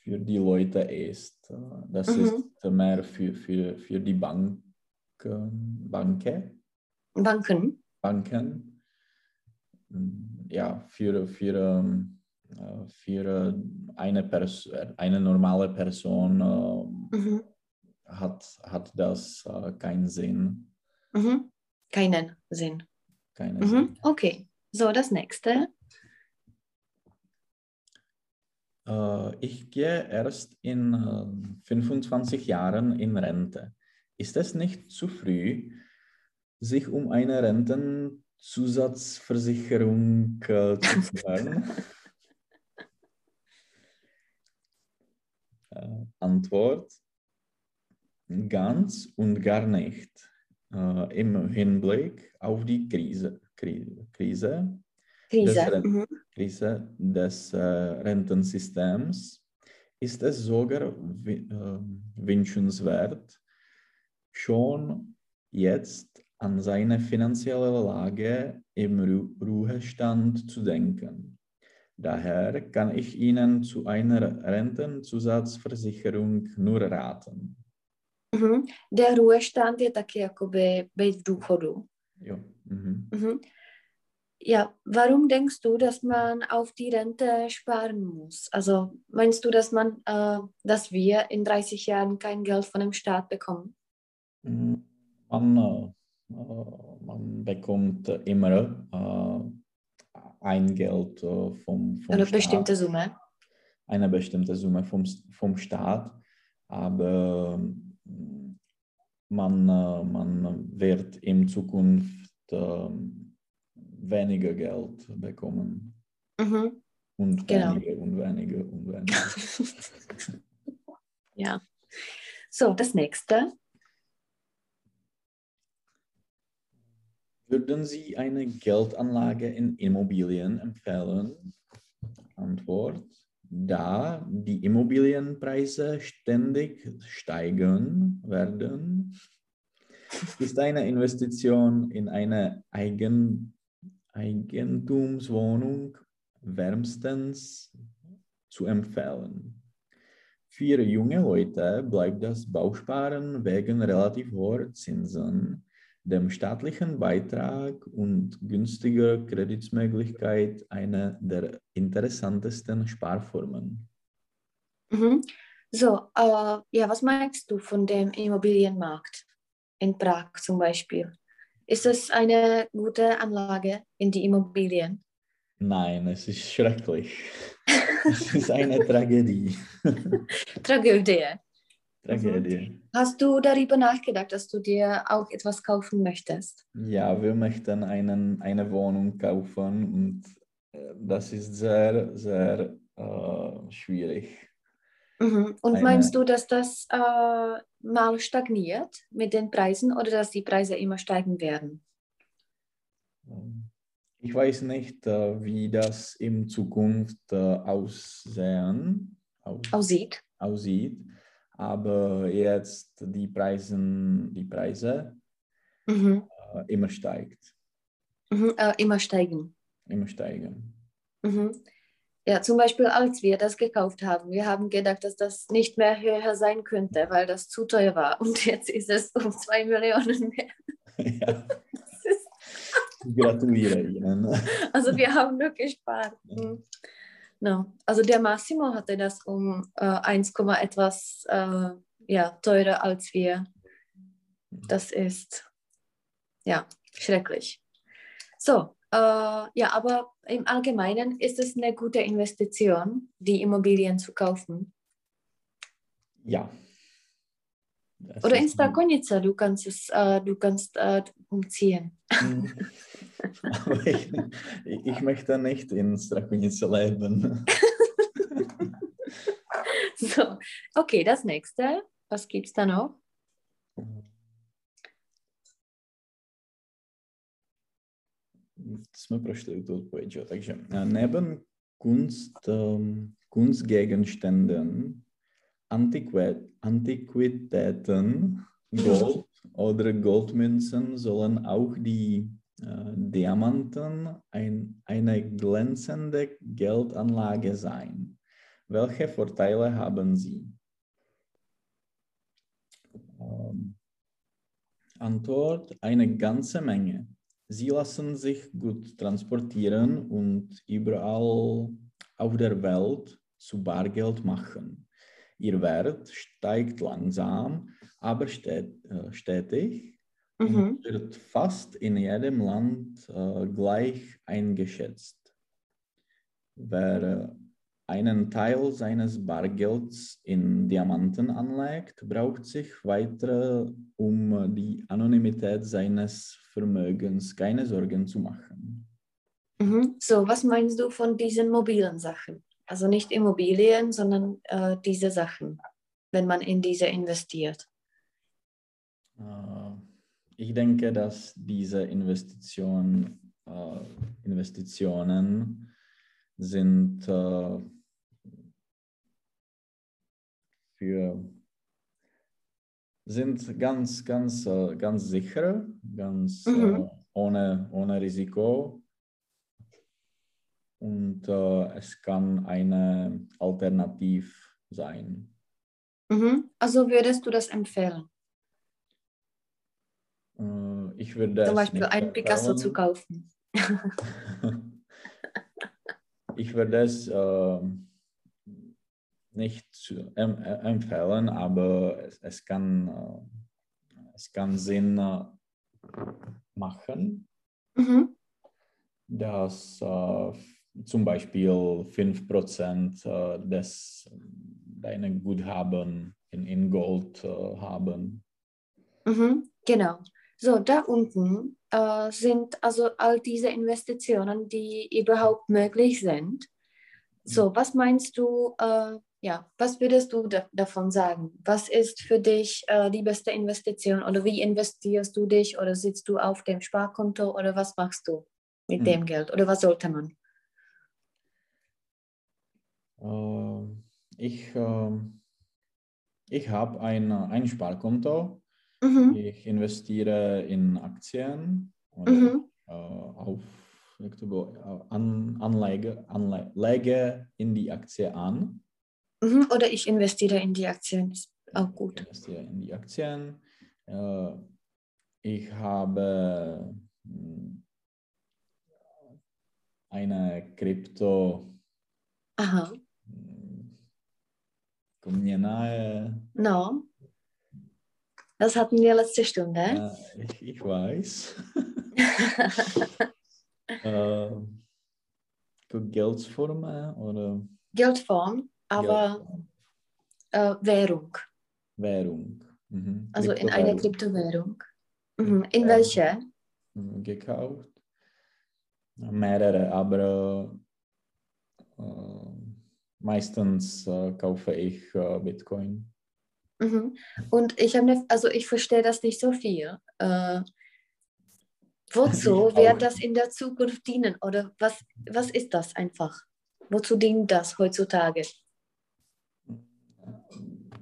S2: für die Leute ist. Das
S1: Mhm.
S2: ist mehr für, für, für die Bank, Banke,
S1: Banken?
S2: Banken. Mm, Ja, für, für, ähm, äh, für eine, Pers eine normale Person äh,
S1: Mhm.
S2: hat, hat das äh, keinen Sinn.
S1: Mhm. Keinen Sinn.
S2: Keinen
S1: Mhm.
S2: Sinn.
S1: Okay, so das nächste.
S2: Ich gehe erst in äh, 25 Jahren in Rente. Ist es nicht zu früh, sich um eine Rentenzusatzversicherung äh, zu kümmern? äh, Antwort: Ganz und gar nicht. Äh, Im Hinblick auf die Krise, Krise, Krise
S1: Krise.
S2: Das
S1: Mhm.
S2: Krise des äh, Rentensystems ist es sogar äh, wünschenswert, schon jetzt an seine finanzielle Lage im Ru Ruhestand zu denken. Daher kann ich Ihnen zu einer Rentenzusatzversicherung nur raten.
S1: Mhm. Der Ruhestand je taky jakoby být v důchodu.
S2: Jo. Mhm.
S1: Mhm. Ja, warum denkst du, dass man auf die Rente sparen muss? Also meinst du, dass man, äh, dass wir in 30 Jahren kein Geld von dem Staat bekommen?
S2: Mm, Man, äh, man bekommt immer äh, ein Geld äh, vom, vom
S1: Eine
S2: Staat,
S1: bestimmte Summe?
S2: eine bestimmte Summe vom, vom Staat, aber mm, man, äh, man wird in Zukunft äh, weniger Geld bekommen
S1: Mhm.
S2: und
S1: Genau.
S2: weniger und weniger und weniger.
S1: ja. So, das nächste.
S2: Würden Sie eine Geldanlage in Immobilien empfehlen? Antwort. Da die Immobilienpreise ständig steigen werden, ist eine Investition in eine Eigen Eigentumswohnung wärmstens zu empfehlen. Für junge Leute bleibt das Bausparen wegen relativ hoher Zinsen dem staatlichen Beitrag und günstiger Kreditmöglichkeit eine der interessantesten Sparformen.
S1: Mhm. So, äh, ja, was meinst du von dem Immobilienmarkt in Prag zum Beispiel? Ist es eine gute Anlage in die Immobilien?
S2: Nein, es ist schrecklich. es ist eine Tragödie.
S1: Tragödie.
S2: Tragödie.
S1: Mhm. Hast du darüber nachgedacht, dass du dir auch etwas kaufen möchtest?
S2: Ja, wir möchten einen, eine Wohnung kaufen und äh, das ist sehr, sehr äh, schwierig.
S1: Mhm. Und eine, meinst du, dass das äh, mal stagniert mit den Preisen oder dass die Preise immer steigen werden?
S2: Ähm, ich weiß nicht, äh, wie das in Zukunft äh, aussehen,
S1: aus, aussieht.
S2: aussieht aber jetzt die, Preisen, die Preise mhm. äh, immer steigt.
S1: Mhm, äh, immer steigen.
S2: Immer steigen.
S1: Mhm. Ja, zum Beispiel als wir das gekauft haben, wir haben gedacht, dass das nicht mehr höher sein könnte, weil das zu teuer war. Und jetzt ist es um zwei Millionen mehr. Ja.
S2: Gratuliere Ihnen.
S1: Also wir haben nur gespart. Mhm. No. Also der Massimo hatte das um äh, 1, etwas äh, ja, teurer als wir. Das ist ja schrecklich. So, äh, ja, aber im Allgemeinen ist es eine gute Investition, die Immobilien zu kaufen.
S2: Ja.
S1: Das Oder in Strakonica, du kannst es, äh, du kannst äh, umziehen.
S2: Aber ich, ich möchte nicht in Strakonica leben.
S1: so, okay, das nächste. Was gibt es da noch?
S2: jsme prošli tu odpověď, takže neben Kunst, um, Kunstgegenständen, Antiquet, Antiquitäten, Gold oder Goldmünzen sollen auch die Diamanten ein, eine glänzende Geldanlage sein. Welche Vorteile haben sie? Ähm, Antwort, eine ganze Menge. Sie lassen sich gut transportieren und überall auf der Welt zu Bargeld machen. Ihr Wert steigt langsam, aber äh, stetig mhm. wird fast in jedem Land äh, gleich eingeschätzt. Wer einen Teil seines Bargelds in Diamanten anlegt, braucht sich weiter um die Anonymität seines Vermögens keine Sorgen zu machen.
S1: Mhm. So, was meinst du von diesen mobilen Sachen? Also nicht Immobilien, sondern äh, diese Sachen, wenn man in diese investiert.
S2: Uh, ich denke, dass diese Investition, äh, Investitionen sind äh, für sind ganz, ganz, äh, ganz sicher, ganz mhm. Äh, ohne, ohne Risiko. Und äh, es kann eine Alternativ sein.
S1: Mhm. Also würdest du das empfehlen?
S2: Ich würde
S1: Zum Beispiel ein Picasso zu kaufen.
S2: ich würde es äh, nicht zu, ähm, empfehlen, aber es, es, kann, äh, es kann Sinn äh, machen, mhm. dass äh, zum Beispiel 5% äh, des deiner Guthaben in, in Gold äh, haben.
S1: Mhm, genau. So, da unten äh, sind also all diese Investitionen, die überhaupt möglich sind. So, was meinst du, äh, Ja, was würdest du da, davon sagen? Was ist für dich äh, die beste Investition oder wie investierst du dich oder sitzt du auf dem Sparkonto oder was machst du mit
S2: Hm.
S1: dem Geld oder was sollte man?
S2: Äh, ich ähm, ich habe ein, ein Sparkonto.
S1: Mhm.
S2: Ich investiere in Aktien oder
S1: Mhm.
S2: äh, auf ich an, Anlage, Anlage in die Aktie an.
S1: Mhm. Oder ich investiere in die Aktien, ist auch
S2: Ich
S1: gut.
S2: investiere in die Aktien. Äh, ich habe hm, eine Krypto,
S1: Aha,
S2: hm, kommt mir nahe.
S1: no. Das hatten wir letzte Stunde.
S2: Äh, ich, ich weiß. äh, Geldsformen oder
S1: Geldform, aber
S2: Geldform.
S1: äh, Währung.
S2: Währung. Mhm.
S1: Also in einer
S2: Kryptowährung.
S1: Mhm. In
S2: Ja.
S1: welche?
S2: Mhm, gekauft. Mehrere, aber äh, meistens äh, kaufe ich äh, Bitcoin.
S1: Mhm. Und ich habe ne, also ich verstehe das nicht so viel. Äh, wozu wird das in der Zukunft dienen? Oder was, was ist das einfach? Wozu dient das heutzutage?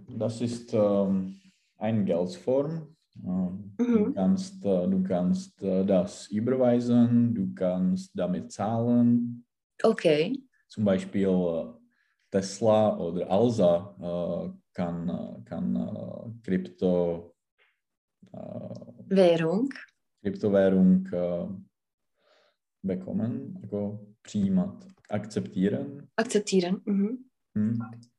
S2: Das ist ähm, eine Geldform. Ähm, Du
S1: Mhm.
S2: kannst, äh, du kannst äh, das überweisen, du kannst damit zahlen.
S1: Okay,
S2: Zum Beispiel äh, Tesla oder Alsa kann, äh, kann äh, Krypto, äh,
S1: Währung.
S2: Kryptowährung äh, bekommen, jako přijímat, akzeptieren.
S1: Akzeptieren. Mhm.
S2: Hm.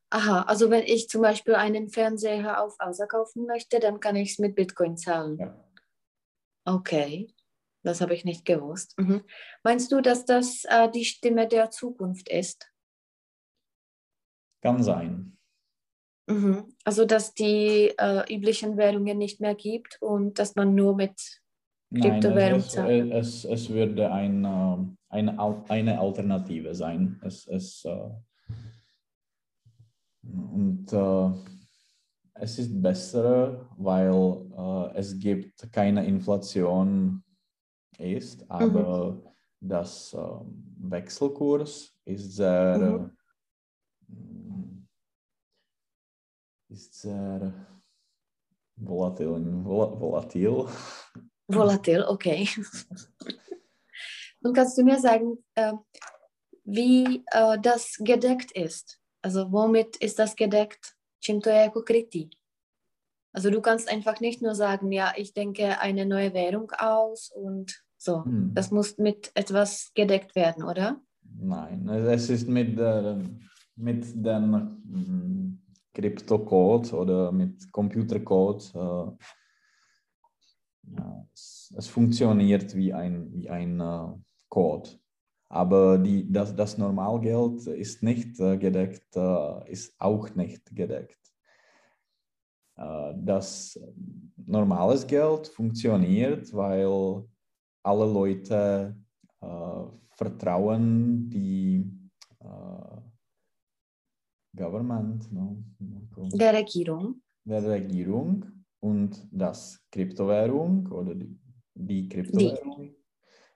S1: Aha, also wenn ich zum Beispiel einen Fernseher auf Alsa kaufen möchte, dann kann ich es mit Bitcoin zahlen.
S2: Ja.
S1: Okay, das habe ich nicht gewusst. Mhm. Meinst du, dass das äh, die Stimme der Zukunft ist?
S2: Kann sein.
S1: Mhm. Also, dass die äh, üblichen Währungen nicht mehr gibt und dass man nur mit Kryptowährung
S2: es,
S1: zahlen.
S2: es, es, es würde ein, ähm, eine, Al- eine Alternative sein. Es, es, äh, und äh, es ist besser, weil äh, es gibt keine Inflation ist, aber das ähm, Wechselkurs ist sehr,
S1: Mhm.
S2: Ist sehr volatil. Vol volatil.
S1: Volatil, okay. Und kannst du mir sagen, äh, wie äh, das gedeckt ist? Also womit ist das gedeckt? To jako krytý? Also du kannst einfach nicht nur sagen, ja, ich denke eine neue Währung aus und so.
S2: Hm.
S1: Das muss mit etwas gedeckt werden, oder?
S2: Nein, es ist mit, der, mit dem mm, Kryptocode oder mit Computercode. Äh, ja, es, es funktioniert wie ein, wie ein äh, Code. Aber die, das, das Normalgeld ist nicht äh, gedeckt, ist auch nicht gedeckt. Das normales Geld funktioniert, weil alle Leute vertrauen die Government, no?
S1: Der Regierung.
S2: der Regierung und das Kryptowährung oder die, die Kryptowährung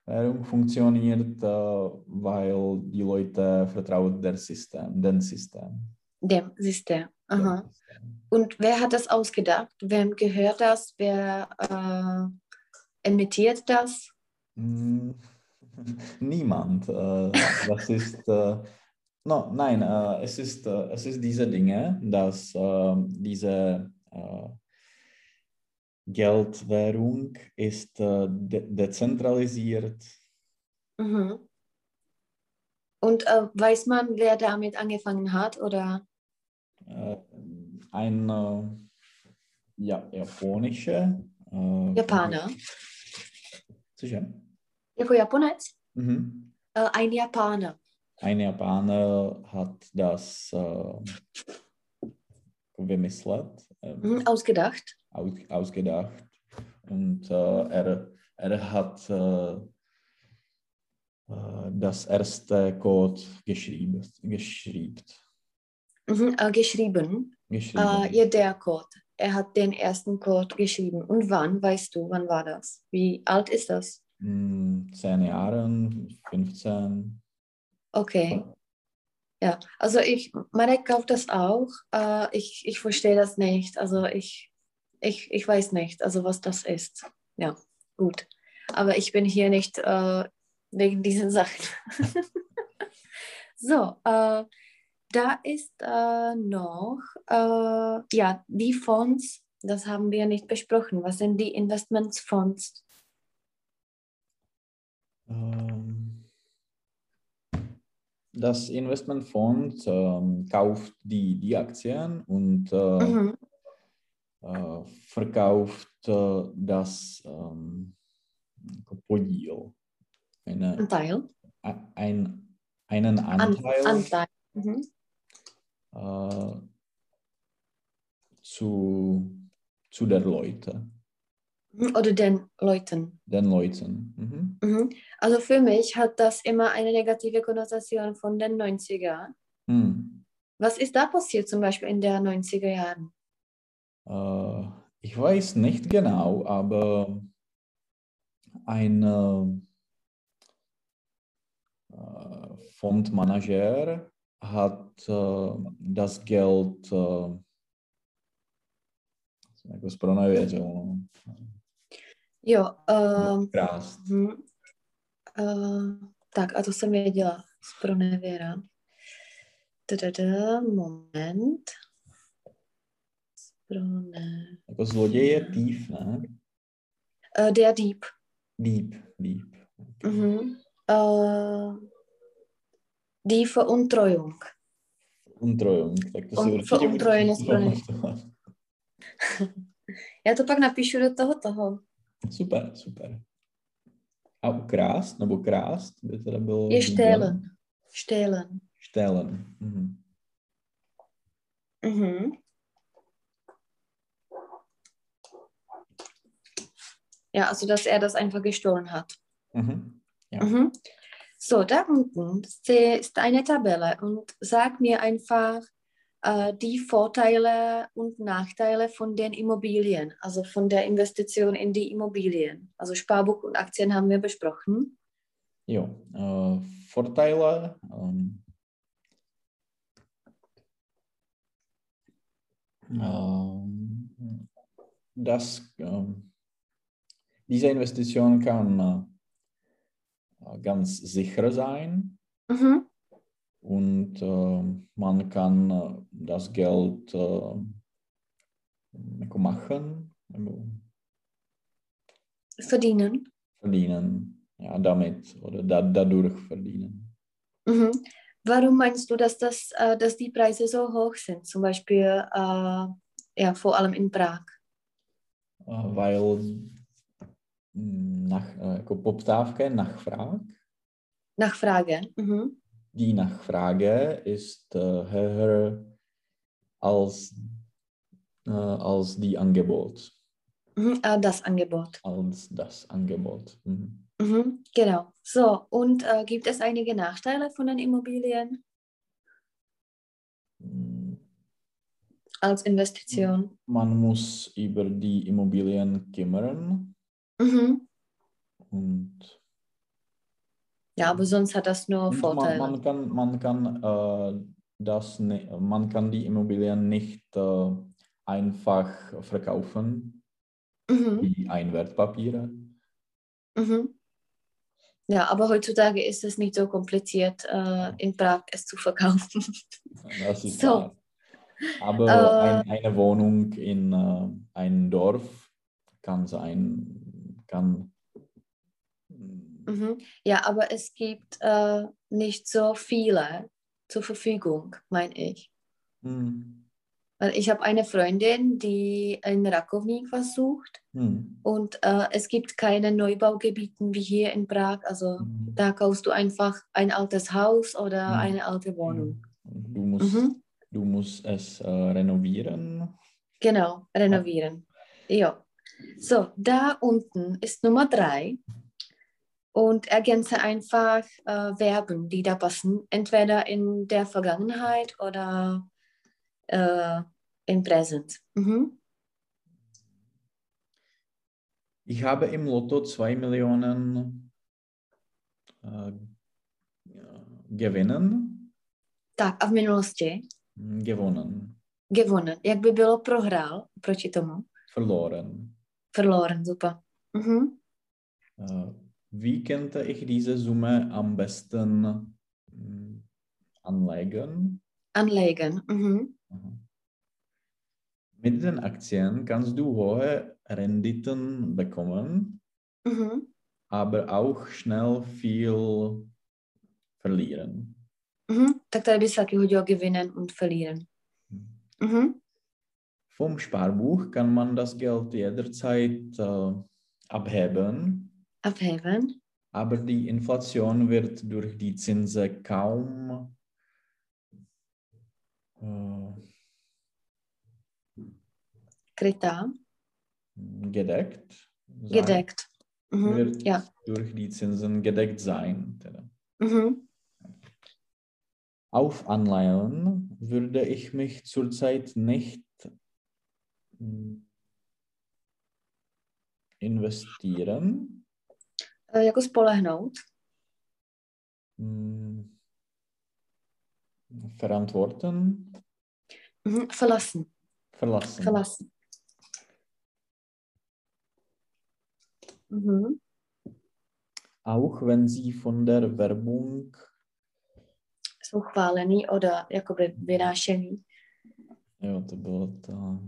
S2: Währung funktioniert, äh, weil die Leute vertrauen der System, den System.
S1: Dem System. Aha.
S2: Dem System.
S1: Und wer hat das ausgedacht? Wem gehört das? Wer äh, emittiert das?
S2: Mm, Niemand. Äh, das ist, äh, no, nein, äh, es, ist, äh, es ist diese Dinge, dass äh, diese äh, Geldwährung ist äh, de dezentralisiert.
S1: Mhm. Und äh, weiß man, wer damit angefangen hat? Oder?
S2: Ein ja, japanischer
S1: Japaner.
S2: Sicher.
S1: Jako Japonec?
S2: Mhm.
S1: Ein Japaner.
S2: Ein Japaner hat das äh, vymyslet, äh,
S1: Mhm. Ausgedacht.
S2: aus, ausgedacht und äh, er, er hat äh, äh, das erste Code geschrieben. geschrieben.
S1: Mhm, äh, geschrieben.
S2: Geschrieben.
S1: Äh, ja, der Code. Er hat den ersten Code geschrieben. Und wann, weißt du, wann war das? Wie alt ist das?
S2: Hm, Zehn Jahren, 15.
S1: Okay. Ja, also ich, Marek kauft das auch. Äh, ich, ich verstehe das nicht. Also ich, ich, ich weiß nicht, also was das ist. Ja, gut. Aber ich bin hier nicht äh, wegen diesen Sachen. so, äh, da ist äh, noch, äh, ja, die Fonds, das haben wir nicht besprochen. Was sind die Investmentsfonds?
S2: Ähm, Das Investmentfonds ähm, kauft die, die Aktien und äh,
S1: Mhm.
S2: äh, verkauft äh, das ähm, podíl. Eine,
S1: Anteil.
S2: ein, einen
S1: An
S2: Anteil
S1: Anteil. Mhm.
S2: äh, zu, zu der Leute,
S1: Oder den Leuten.
S2: den Leuten. Mhm.
S1: Mhm. Also für mich hat das immer eine negative Konnotation von den 90er.
S2: Hm.
S1: Was ist da passiert zum Beispiel in den 90er Jahren?
S2: Äh, ich weiß nicht genau, aber ein äh, Fondmanager hat äh, das Geld äh, jako
S1: Jo, um,
S2: krást.
S1: hm, uh, tak a to jsem věděla z pronevěra. Tadada, moment. Sprone...
S2: Jako zloděj je týf, ne?
S1: Uh, der Dieb.
S2: Dieb, dieb.
S1: Mhm. Uh, die Veruntreuung.
S2: Untrojung, tak to si
S1: On-
S2: určitě
S1: strany.
S2: pamatovat.
S1: Já to pak napíšu do toho toho.
S2: Super, super. A ukrást, nebo krást, by teda bylo...
S1: Je stehlen. Stehlen.
S2: Stehlen. Mhm.
S1: Mhm. Ja, also dass er das einfach gestohlen hat.
S2: Mhm. Ja.
S1: Mhm. So, da unten ist eine Tabelle und sag mir einfach die Vorteile und Nachteile von den Immobilien, also von der Investition in die Immobilien. Also Sparbuch und Aktien haben wir besprochen.
S2: Jo, uh, Vorteile. Um, um, das, um, diese Investition kann uh, ganz sicher sein
S1: Mhm.
S2: Und uh, man kann uh, das Geld jako machen,
S1: Verdienen.
S2: verdienen, ja, damit oder da, dadurch verdienen.
S1: Mhm. Warum meinst du, dass, das, äh, dass die Preise so hoch sind? Zum Beispiel äh, ja, vor allem in Prag.
S2: Weil mm, nach, jako poptávka je nachfrage.
S1: Nachfrage. Mhm.
S2: Die Nachfrage ist höher als, uh, als die Angebot,
S1: Mhm. Äh, das Angebot.
S2: als das Angebot. Mhm.
S1: Mhm. Genau. So, und äh, gibt es einige Nachteile von den Immobilien
S2: Mm,
S1: als Investition?
S2: Man muss über die Immobilien kümmern
S1: Mhm.
S2: und
S1: Ja, aber sonst hat das nur
S2: Und man,
S1: Vorteile.
S2: man kann, man kann äh, das, man kann die Immobilien nicht äh, einfach verkaufen
S1: Mhm.
S2: wie ein Wertpapiere.
S1: Mhm. Ja, aber heutzutage ist es nicht so kompliziert, äh, in Prag es zu verkaufen.
S2: Das ist
S1: So.
S2: wahr. Aber
S1: Äh.
S2: ein, eine Wohnung in äh, einem Dorf kann sein, kann
S1: Mhm. Ja, aber es gibt äh, nicht so viele zur Verfügung, meine ich.
S2: hm,
S1: Weil ich habe eine Freundin, die in Rakovník was sucht
S2: hm,
S1: und äh, es gibt keine Neubaugebieten wie hier in Prag. Also
S2: hm,
S1: da kaufst du einfach ein altes Haus oder
S2: Mhm.
S1: eine alte Wohnung.
S2: Du musst,
S1: Mhm.
S2: du musst es äh, renovieren.
S1: Genau, renovieren. Ja. So, da unten ist Nummer drei. Und ergänze einfach äh, Verben, die da passen. Entweder in der Vergangenheit oder äh, in Präsent. Mhm.
S2: Ich habe im Lotto 2 Millionen äh, gewinnen.
S1: Tak a v minulosti?
S2: Gewonnen.
S1: Gewonnen. Jak by bylo prohrál proti tomu?
S2: Verloren.
S1: Verloren, super. Mhm.
S2: Äh, wie könnte ich diese Summe am besten anlegen?
S1: Anlegen. Mhm.
S2: Mit den Aktien kannst du hohe Renditen bekommen,
S1: Mhm.
S2: aber auch schnell viel verlieren.
S1: Mhm. Tak tady by se taky hodilo gewinnen und verlieren. Mhm.
S2: Vom Sparbuch kann man das Geld jederzeit äh, abheben,
S1: Abheben.
S2: aber die Inflation wird durch die Zinsen kaum äh,
S1: Krytá.
S2: gedeckt. sein.
S1: Gedeckt. Mhm.
S2: Wird
S1: Ja.
S2: durch die Zinsen gedeckt sein.
S1: Mhm.
S2: Auf Anleihen würde ich mich zurzeit nicht mm, investieren.
S1: E, Jako spolehnout.
S2: mm, Verantworten,
S1: Mhm. Verlassen.
S2: verlassen.
S1: Verlassen. Mhm.
S2: Auch wenn sie von der Werbung
S1: Jsou chválený oder jakoby vynášený.
S2: jo, to bylo to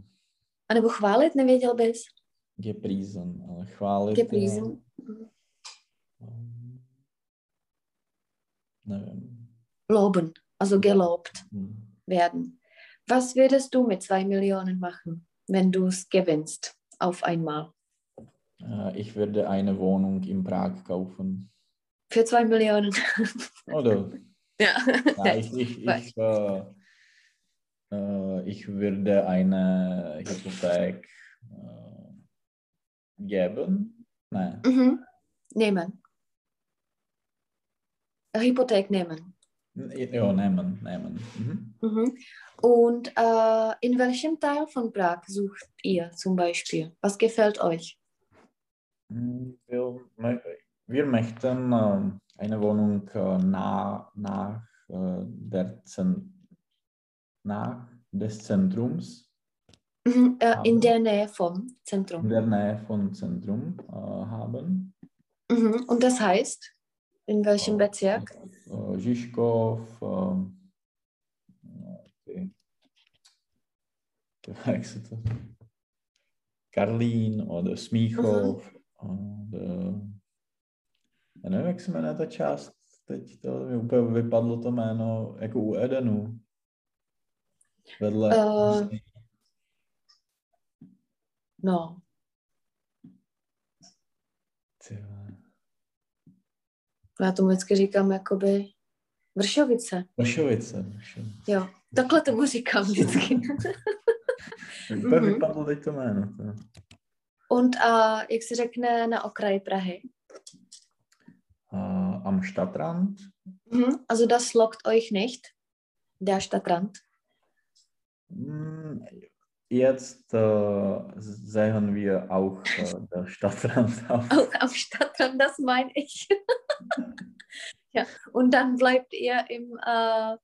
S1: A nebo chválit, nevěděl bys?
S2: gepriesen, ale chválit je-
S1: Gepriesen.
S2: um, nevím.
S1: Loben. Also gelobt
S2: Hm.
S1: werden. Was würdest du mit zwei Millionen machen, wenn du es gewinnst? Auf einmal.
S2: Äh, Ich würde eine Wohnung in Prag kaufen.
S1: Für zwei Millionen.
S2: Oder
S1: ja.
S2: ja, ich, ich, ich, äh, äh, ich würde eine Hypothek äh, geben. Nein.
S1: Mhm. Nehmen. Hypothek nehmen.
S2: Ja, nehmen, nehmen. Mhm.
S1: Mhm. Und äh, in welchem Teil von Prag sucht ihr zum Beispiel? Was gefällt euch?
S2: Mm, Wir, mö- wir möchten ähm, eine Wohnung äh, nah, nach, äh, der nach des Zentrums,
S1: Mhm. Äh, in der Nähe vom
S2: in
S1: Zentrum.
S2: der Nähe von Zentrum äh, haben.
S1: Mhm. Und das heißt, in welchem. Bezirk?
S2: Žižkov, ähm, okay. jak se to Karlín oder Smíchov oder já nevím, jak se jmenuje ta část, teď to mi úplně vypadlo to jméno, jako u Edenu. Vedle.
S1: Eh. No,
S2: Ty vole.
S1: Já tomu vždycky říkám jakoby Vršovice.
S2: Vršovice. Vršovice.
S1: Jo, takhle tomu říkám vždycky.
S2: Úplně
S1: Mhm.
S2: vypadlo teď to jméno. To.
S1: Und a jak se řekne na okraji Prahy?
S2: Uh, am Stadtrand.
S1: Mhm. Also das lockt euch nicht, der Stadtrand.
S2: Mm, Jetzt äh, sehen wir auch äh, der Stadtrand auf.
S1: Auch am Stadtrand, das meine ich. ja, und dann bleibt ihr im, äh,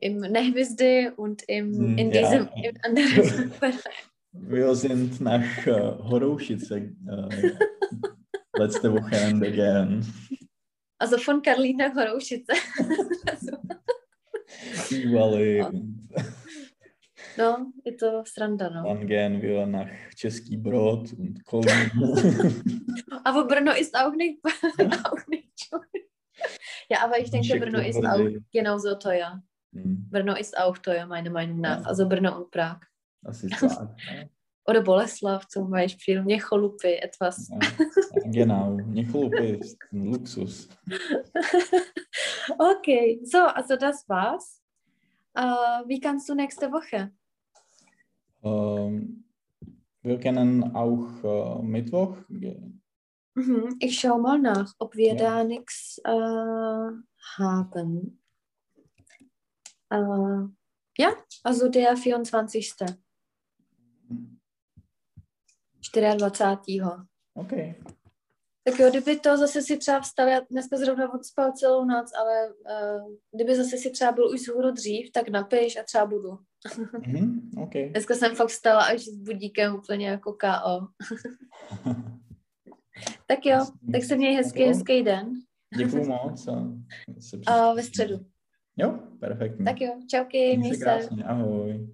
S1: im Nehvisdy und im,
S2: Hm,
S1: in
S2: ja.
S1: diesem anderen Bereich.
S2: Wir sind nach äh, Horoušice äh, letzte Wochenende gegangen.
S1: Also von Karlín nach Horoušice. also,
S2: Überlebend.
S1: no, je to sranda, no.
S2: Dann gehen wir nach Český Brod und Kolín.
S1: Aber Brno ist auch nicht, auch nicht. Ja, aber ich denke,
S2: Schick
S1: Brno
S2: doch
S1: ist auch genauso teuer.
S2: Hm,
S1: Brno ist auch teuer, meiner Meinung nach.
S2: Ja.
S1: Also Brno und Prag.
S2: Das ist wahr.
S1: Oder Boleslav zum Beispiel, Měcholupy, etwas.
S2: Ja, genau. Nicholpe ist ein Luxus.
S1: Okay, so, also das war's. Äh, wie kannst du nächste Woche?
S2: Ähm, wir können auch äh, Mittwoch gehen.
S1: Mhm, ich schau mal nach, ob wir
S2: Ja.
S1: da nichts äh, haben. Äh, Ja, also der 24. 24.
S2: Okay.
S1: Tak jo, kdyby to zase si třeba vstal, já dneska zrovna odspal celou noc, ale uh, kdyby zase si třeba byl už zhůru dřív, tak napiš a třeba budu.
S2: mm-hmm, okay.
S1: Dneska jsem fakt vstala až s budíkem úplně jako KO. tak jo, tak se měj hezký, hezký den.
S2: Děkuju moc. A,
S1: a ve středu.
S2: Jo, perfektně.
S1: Tak jo, čauky, měj se.
S2: Krásně, ahoj.